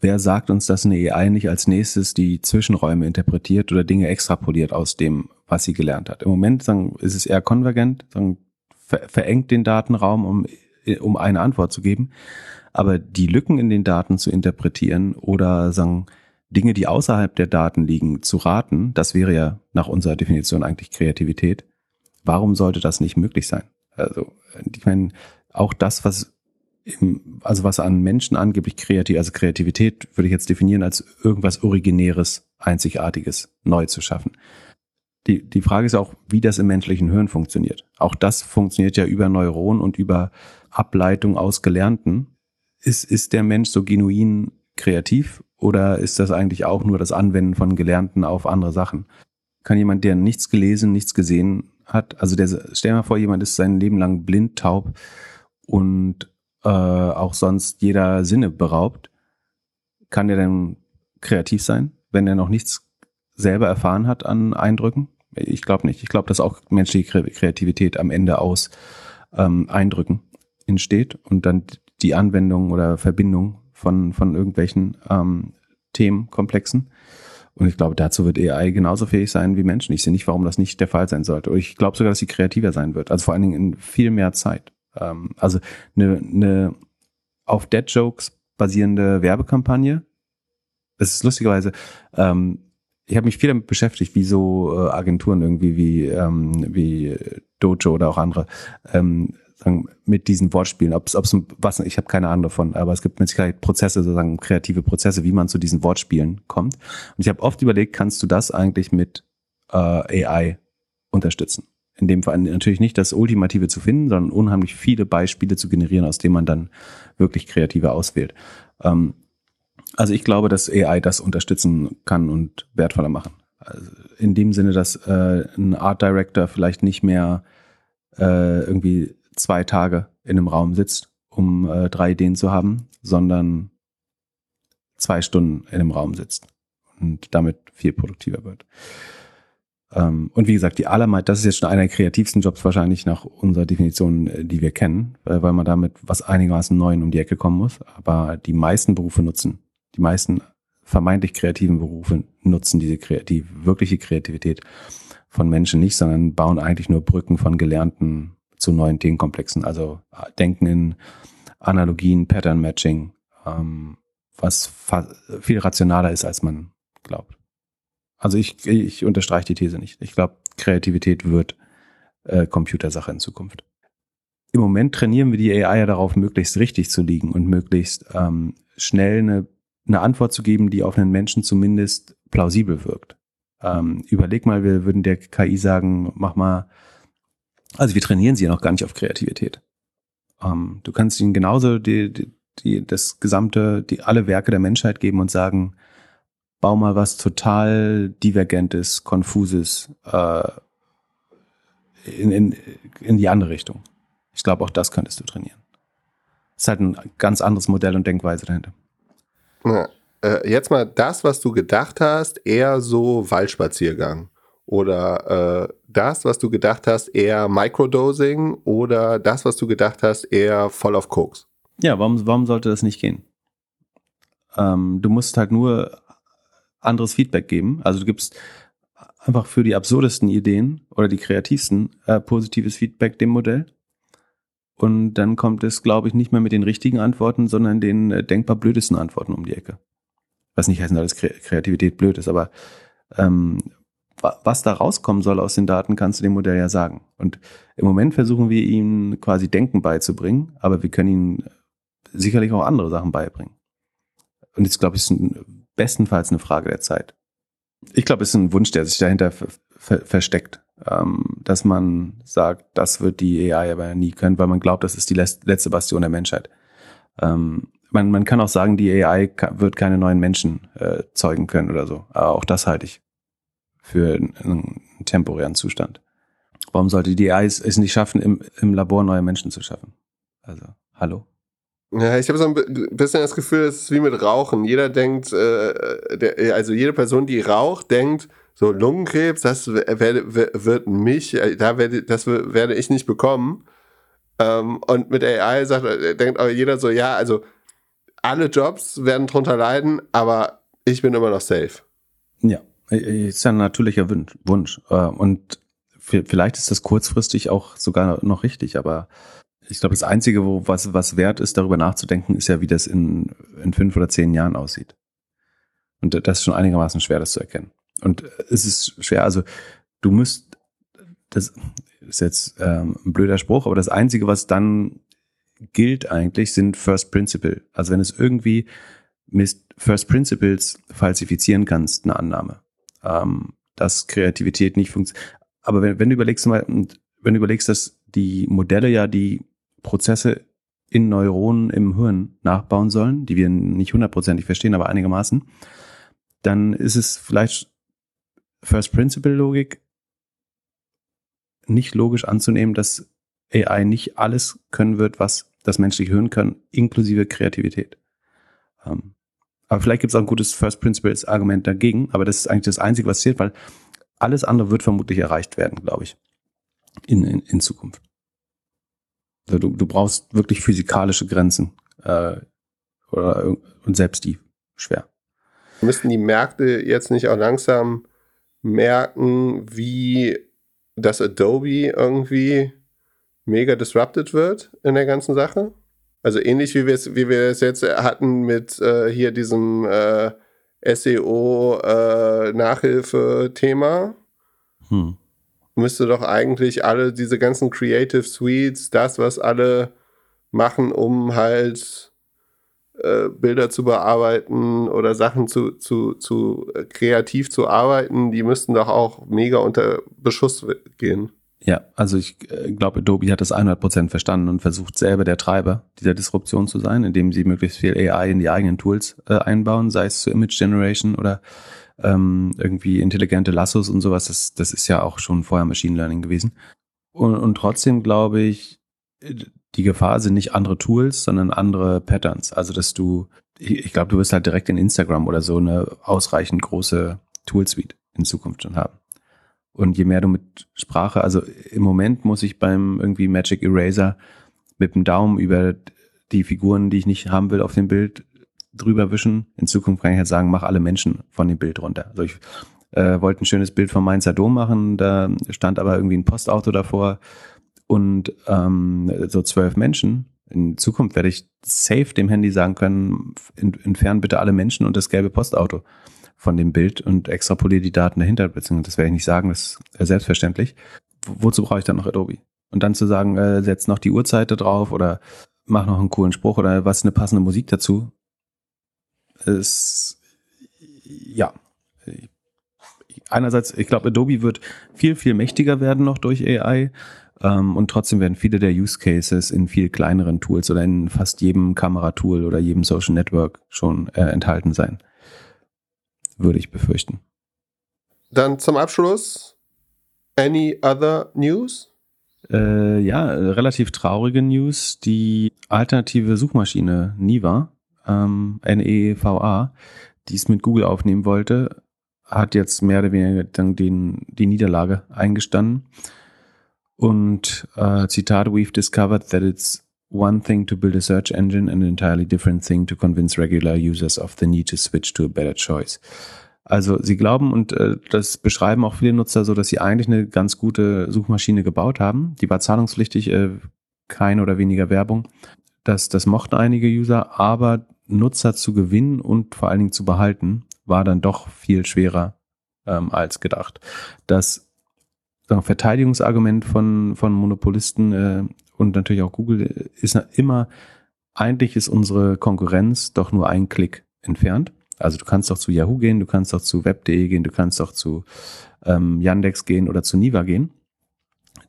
wer sagt uns, dass eine AI nicht als nächstes die Zwischenräume interpretiert oder Dinge extrapoliert aus dem, was sie gelernt hat? Im Moment sagen, ist es eher konvergent, sagen, ver verengt den Datenraum, um, um eine Antwort zu geben. Aber die Lücken in den Daten zu interpretieren oder sagen, Dinge, die außerhalb der Daten liegen, zu raten, das wäre ja nach unserer Definition eigentlich Kreativität. Warum sollte das nicht möglich sein? Also, ich meine, auch das, was im, also was an Menschen angeblich kreativ, also Kreativität würde ich jetzt definieren als irgendwas Originäres, Einzigartiges, neu zu schaffen. Die, die Frage ist auch, wie das im menschlichen Hirn funktioniert. Auch das funktioniert ja über Neuronen und über Ableitung aus Gelernten. Ist, ist der Mensch so genuin kreativ oder ist das eigentlich auch nur das Anwenden von Gelernten auf andere Sachen? Kann jemand, der nichts gelesen, nichts gesehen hat, also der, stell dir mal vor, jemand ist sein Leben lang blind, taub und äh, auch sonst jeder Sinne beraubt, kann der denn kreativ sein, wenn er noch nichts selber erfahren hat an Eindrücken? Ich glaube nicht. Ich glaube, dass auch menschliche Kreativität am Ende aus ähm, Eindrücken entsteht und dann die Anwendung oder Verbindung von, von irgendwelchen ähm, Themenkomplexen. Und ich glaube, dazu wird AI genauso fähig sein wie Menschen. Ich sehe nicht, warum das nicht der Fall sein sollte. Und ich glaube sogar, dass sie kreativer sein wird. Also vor allen Dingen in viel mehr Zeit. Ähm, also eine, eine auf Dead Jokes basierende Werbekampagne. Das ist lustigerweise, ähm, ich habe mich viel damit beschäftigt, wie so äh, Agenturen irgendwie wie, ähm, wie Dojo oder auch andere ähm, sagen, mit diesen Wortspielen, ob es was, ich habe keine Ahnung davon, aber es gibt mit Sicherheit Prozesse, sozusagen kreative Prozesse, wie man zu diesen Wortspielen kommt. Und ich habe oft überlegt, kannst du das eigentlich mit äh, AI unterstützen? In dem Fall natürlich nicht das Ultimative zu finden, sondern unheimlich viele Beispiele zu generieren, aus denen man dann wirklich kreativer auswählt. Ähm, also ich glaube, dass AI das unterstützen kann und wertvoller machen. Also in dem Sinne, dass äh, ein Art Director vielleicht nicht mehr äh, irgendwie zwei Tage in einem Raum sitzt, um äh, drei Ideen zu haben, sondern zwei Stunden in einem Raum sitzt und damit viel produktiver wird. Ähm, und wie gesagt, die allermeist, das ist jetzt schon einer der kreativsten Jobs wahrscheinlich nach unserer Definition, äh, die wir kennen, weil man damit was einigermaßen Neuen um die Ecke kommen muss. Aber die meisten Berufe nutzen, die meisten vermeintlich kreativen Berufe nutzen diese die wirkliche Kreativität von Menschen nicht, sondern bauen eigentlich nur Brücken von gelernten zu neuen Themenkomplexen. Also äh, denken in Analogien, Pattern Matching, ähm, was viel rationaler ist, als man glaubt. Also ich, ich unterstreiche die These nicht. Ich glaube, Kreativität wird äh, Computersache in Zukunft. Im Moment trainieren wir die AI ja darauf, möglichst richtig zu liegen und möglichst ähm, schnell eine, eine Antwort zu geben, die auf einen Menschen zumindest plausibel wirkt. Ähm, überleg mal, wir würden der KI sagen, mach mal also wir trainieren sie ja noch gar nicht auf Kreativität. Ähm, du kannst ihnen genauso die, die, die, das gesamte, die alle Werke der Menschheit geben und sagen, bau mal was total divergentes, konfuses äh, in, in, in die andere Richtung. Ich glaube, auch das könntest du trainieren. ist halt ein ganz anderes Modell und Denkweise dahinter. Ja, äh, jetzt mal das, was du gedacht hast, eher so Waldspaziergang. Oder äh, das, was du gedacht hast, eher Microdosing oder das, was du gedacht hast, eher voll auf Koks? Ja, warum, warum sollte das nicht gehen? Ähm, du musst halt nur anderes Feedback geben. Also du gibst einfach für die absurdesten Ideen oder die kreativsten äh, positives Feedback dem Modell. Und dann kommt es, glaube ich, nicht mehr mit den richtigen Antworten, sondern den äh, denkbar blödesten Antworten um die Ecke. Was nicht heißt, dass Kreativität blöd ist, aber ähm, was da rauskommen soll aus den Daten, kannst du dem Modell ja sagen. Und im Moment versuchen wir ihm quasi Denken beizubringen, aber wir können ihm sicherlich auch andere Sachen beibringen. Und jetzt glaube ich, ist bestenfalls eine Frage der Zeit. Ich glaube, es ist ein Wunsch, der sich dahinter versteckt, ähm, dass man sagt, das wird die AI aber nie können, weil man glaubt, das ist die letzte Bastion der Menschheit. Ähm, man, man kann auch sagen, die AI wird keine neuen Menschen äh, zeugen können oder so. Aber auch das halte ich für einen temporären Zustand. Warum sollte die AI es, nicht schaffen, im, im Labor neue Menschen zu schaffen? Also, hallo. Ja, ich habe so ein bisschen das Gefühl, es ist wie mit Rauchen. Jeder denkt, äh, der, also jede Person, die raucht, denkt, so Lungenkrebs, das werde, wird mich, äh, da werde, das werde ich nicht bekommen. Ähm, und mit AI sagt, äh, denkt aber jeder so, ja, also alle Jobs werden drunter leiden, aber ich bin immer noch safe. Ja, ist ja ein natürlicher Wunsch. Äh, und vielleicht ist das kurzfristig auch sogar noch richtig, aber ich glaube, das Einzige, wo was, was wert ist, darüber nachzudenken, ist ja, wie das in, in fünf oder zehn Jahren aussieht. Und das ist schon einigermaßen schwer, das zu erkennen. Und es ist schwer, also du müsst, das ist jetzt ähm, ein blöder Spruch, aber das Einzige, was dann gilt eigentlich, sind First Principle. Also wenn es irgendwie mit First Principles falsifizieren kannst, eine Annahme, ähm, dass Kreativität nicht funktioniert. Aber wenn, wenn du überlegst wenn du überlegst, dass die Modelle ja die Prozesse in Neuronen im Hirn nachbauen sollen, die wir nicht hundertprozentig verstehen, aber einigermaßen, dann ist es vielleicht First Principle Logik nicht logisch anzunehmen, dass AI nicht alles können wird, was das menschliche Hirn kann, inklusive Kreativität. Ähm, aber vielleicht gibt es auch ein gutes First Principles Argument dagegen, aber das ist eigentlich das Einzige, was zählt, weil alles andere wird vermutlich erreicht werden, glaube ich, in, in, in Zukunft. Also du, du brauchst wirklich physikalische Grenzen äh, oder, und selbst die schwer. Müssten die Märkte jetzt nicht auch langsam merken, wie das Adobe irgendwie mega disrupted wird in der ganzen Sache? Also ähnlich wie wir es wie wir es jetzt hatten mit äh, hier diesem äh, SEO äh. Hm. Müsste doch eigentlich alle diese ganzen Creative Suites, das, was alle machen, um halt äh, Bilder zu bearbeiten oder Sachen zu, zu, zu äh, kreativ zu arbeiten, die müssten doch auch mega unter Beschuss gehen. Ja, also ich äh, glaube, Adobe hat das 100% verstanden und versucht selber der Treiber dieser Disruption zu sein, indem sie möglichst viel AI in die eigenen Tools äh, einbauen, sei es zur Image Generation oder ähm, irgendwie intelligente Lassos und sowas. Das, das ist ja auch schon vorher Machine Learning gewesen. Und, und trotzdem glaube ich, die Gefahr sind nicht andere Tools, sondern andere Patterns. Also, dass du, ich glaube, du wirst halt direkt in Instagram oder so eine ausreichend große Toolsuite in Zukunft schon haben. Und je mehr du mit Sprache, also im Moment muss ich beim irgendwie Magic Eraser mit dem Daumen über die Figuren, die ich nicht haben will, auf dem Bild drüber wischen. In Zukunft kann ich halt sagen, mach alle Menschen von dem Bild runter. Also ich äh, wollte ein schönes Bild vom Mainzer Dom machen, da stand aber irgendwie ein Postauto davor und ähm, so zwölf Menschen. In Zukunft werde ich safe dem Handy sagen können, entfernen bitte alle Menschen und das gelbe Postauto von dem Bild und extrapoliere die Daten dahinter, beziehungsweise das werde ich nicht sagen, das ist selbstverständlich. Wozu brauche ich dann noch Adobe? Und dann zu sagen, äh, setz noch die Uhrzeit drauf oder mach noch einen coolen Spruch oder was eine passende Musik dazu, ist ja. Einerseits, ich glaube, Adobe wird viel, viel mächtiger werden noch durch AI. Ähm, und trotzdem werden viele der Use Cases in viel kleineren Tools oder in fast jedem Kameratool oder jedem Social Network schon äh, enthalten sein. Würde ich befürchten. Dann zum Abschluss. Any other news? Äh, ja, relativ traurige News. Die alternative Suchmaschine Niva, ähm, NEVA, die es mit Google aufnehmen wollte, hat jetzt mehr oder weniger dann den, die Niederlage eingestanden. Und äh, Zitat, we've discovered that it's one thing to build a search engine and an entirely different thing to convince regular users of the need to switch to a better choice. Also sie glauben, und äh, das beschreiben auch viele Nutzer so, dass sie eigentlich eine ganz gute Suchmaschine gebaut haben. Die war zahlungspflichtig, äh, kein oder weniger Werbung. Das, das mochten einige User, aber Nutzer zu gewinnen und vor allen Dingen zu behalten, war dann doch viel schwerer ähm, als gedacht. Das sagen, Verteidigungsargument von, von Monopolisten äh, und natürlich auch Google ist immer, eigentlich ist unsere Konkurrenz doch nur ein Klick entfernt. Also du kannst doch zu Yahoo gehen, du kannst doch zu web.de gehen, du kannst doch zu ähm, Yandex gehen oder zu Niva gehen.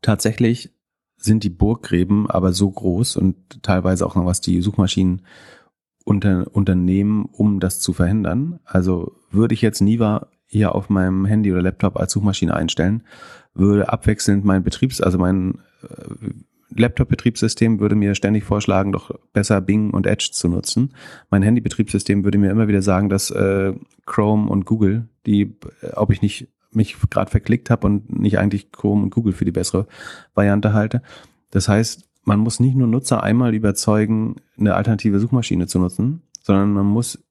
Tatsächlich sind die Burggräben aber so groß und teilweise auch noch was die Suchmaschinen unter, unternehmen, um das zu verhindern. Also würde ich jetzt Niva hier auf meinem Handy oder Laptop als Suchmaschine einstellen, würde abwechselnd mein Betriebs, also mein äh, Laptop-Betriebssystem würde mir ständig vorschlagen, doch besser Bing und Edge zu nutzen. Mein Handy-Betriebssystem würde mir immer wieder sagen, dass äh, Chrome und Google, die, äh, ob ich nicht mich gerade verklickt habe und nicht eigentlich Chrome und Google für die bessere Variante halte. Das heißt, man muss nicht nur Nutzer einmal überzeugen, eine alternative Suchmaschine zu nutzen, sondern man muss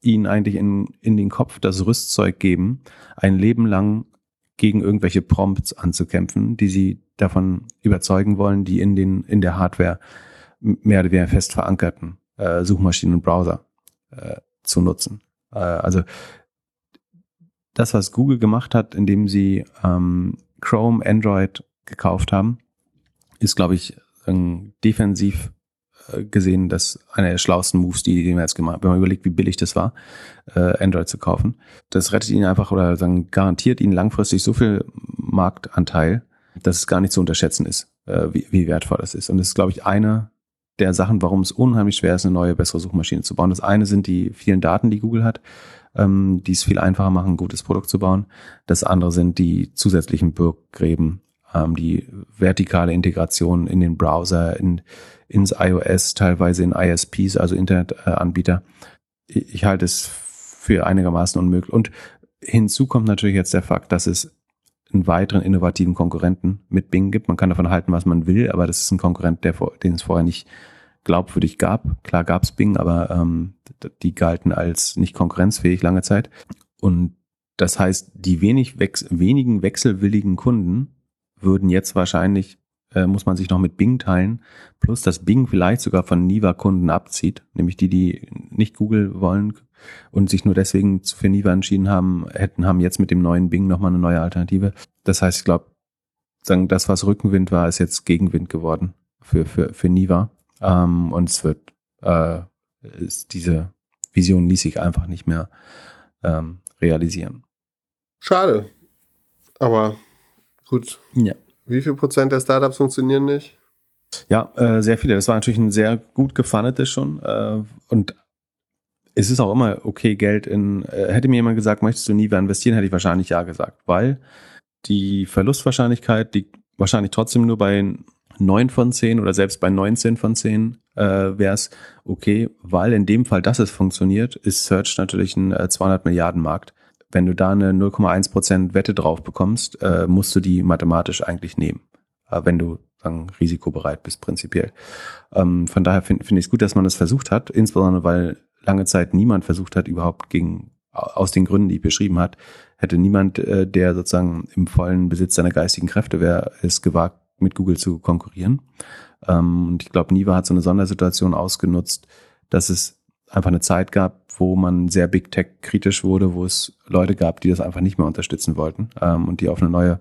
ihnen eigentlich in, in den Kopf das Rüstzeug geben, ein Leben lang gegen irgendwelche Prompts anzukämpfen, die sie davon überzeugen wollen, die in den in der Hardware mehr oder weniger fest verankerten äh, Suchmaschinen und Browser äh, zu nutzen. Äh, also das, was Google gemacht hat, indem sie ähm, Chrome, Android gekauft haben, ist, glaube ich, ähm, defensiv äh, gesehen, dass einer der schlauesten Moves, die, die man jetzt gemacht wenn man überlegt, wie billig das war, äh, Android zu kaufen. Das rettet ihnen einfach oder sagen, garantiert ihnen langfristig so viel Marktanteil, dass es gar nicht zu unterschätzen ist, äh, wie, wie wertvoll das ist. Und das ist, glaube ich, eine der Sachen, warum es unheimlich schwer ist, eine neue, bessere Suchmaschine zu bauen. Das eine sind die vielen Daten, die Google hat, ähm, die es viel einfacher machen, ein gutes Produkt zu bauen. Das andere sind die zusätzlichen Burggräben, ähm, die vertikale Integration in den Browser, in, ins iOS, teilweise in ISPs, also Internetanbieter. Ich, ich halte es für einigermaßen unmöglich. Und hinzu kommt natürlich jetzt der Fakt, dass es einen weiteren innovativen Konkurrenten mit Bing gibt. Man kann davon halten, was man will, aber das ist ein Konkurrent, der, den es vorher nicht glaubwürdig gab. Klar gab es Bing, aber ähm, die galten als nicht konkurrenzfähig lange Zeit. Und das heißt, die wenig wechs wenigen wechselwilligen Kunden würden jetzt wahrscheinlich, äh, muss man sich noch mit Bing teilen, plus dass Bing vielleicht sogar von Niva-Kunden abzieht, nämlich die, die nicht Google wollen und sich nur deswegen für Niva entschieden haben, hätten, haben jetzt mit dem neuen Bing nochmal eine neue Alternative. Das heißt, ich glaube, sagen, das, was Rückenwind war, ist jetzt Gegenwind geworden für, für, für Niva. Ähm, und es wird, äh, ist diese Vision ließ sich einfach nicht mehr ähm, realisieren. Schade. Aber gut. Ja. Wie viel Prozent der Startups funktionieren nicht? Ja, äh, sehr viele. Das war natürlich ein sehr gut gefundetes schon. Äh, und es ist auch immer okay, Geld in, äh, hätte mir jemand gesagt, möchtest du nie wieder investieren, hätte ich wahrscheinlich ja gesagt, weil die Verlustwahrscheinlichkeit liegt wahrscheinlich trotzdem nur bei 9 von 10 oder selbst bei 19 von 10 äh, wäre es okay, weil in dem Fall, dass es funktioniert, ist Search natürlich ein äh, 200 Milliarden Markt. Wenn du da eine 0,1 Prozent Wette drauf bekommst, äh, musst du die mathematisch eigentlich nehmen, äh, wenn du sagen, risikobereit bist prinzipiell. Ähm, von daher finde find ich es gut, dass man das versucht hat, insbesondere weil lange Zeit niemand versucht hat, überhaupt gegen aus den Gründen, die ich beschrieben hat, hätte niemand, äh, der sozusagen im vollen Besitz seiner geistigen Kräfte wäre, es gewagt, mit Google zu konkurrieren. Ähm, und ich glaube, Niva hat so eine Sondersituation ausgenutzt, dass es einfach eine Zeit gab, wo man sehr Big Tech kritisch wurde, wo es Leute gab, die das einfach nicht mehr unterstützen wollten ähm, und die auf eine neue,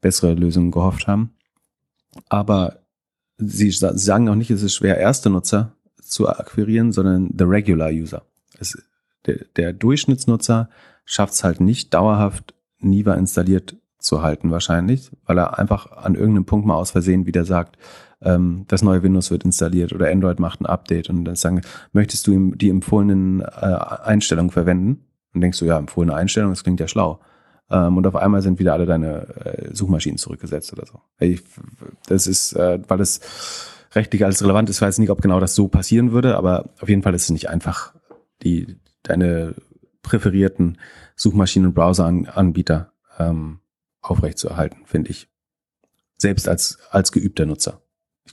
bessere Lösung gehofft haben. Aber sie sagen auch nicht, es ist schwer, erste Nutzer zu akquirieren, sondern the regular user. Es, der, der Durchschnittsnutzer schafft es halt nicht dauerhaft Niva installiert zu halten wahrscheinlich, weil er einfach an irgendeinem Punkt mal aus Versehen wieder sagt, ähm, das neue Windows wird installiert oder Android macht ein Update und dann sagen, möchtest du die empfohlenen äh, Einstellungen verwenden? Und denkst du, ja, empfohlene Einstellungen, das klingt ja schlau. Ähm, und auf einmal sind wieder alle deine äh, Suchmaschinen zurückgesetzt oder so. Ich, das ist, äh, weil es rechtlich alles relevant ist. Weiß nicht, ob genau das so passieren würde, aber auf jeden Fall ist es nicht einfach, die deine präferierten Suchmaschinen- und Browser-Anbieter ähm, aufrechtzuerhalten, finde ich. Selbst als, als geübter Nutzer.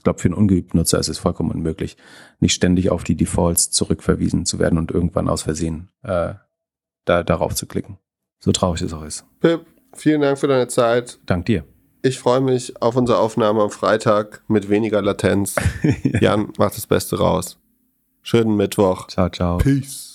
Ich glaube, für einen ungeübten Nutzer ist es vollkommen unmöglich, nicht ständig auf die Defaults zurückverwiesen zu werden und irgendwann aus Versehen äh, da, darauf zu klicken. So traurig es auch ist. Pip, vielen Dank für deine Zeit. Dank dir. Ich freue mich auf unsere Aufnahme am Freitag mit weniger Latenz. [laughs] Jan, mach das Beste raus. Schönen Mittwoch. Ciao, ciao. Peace.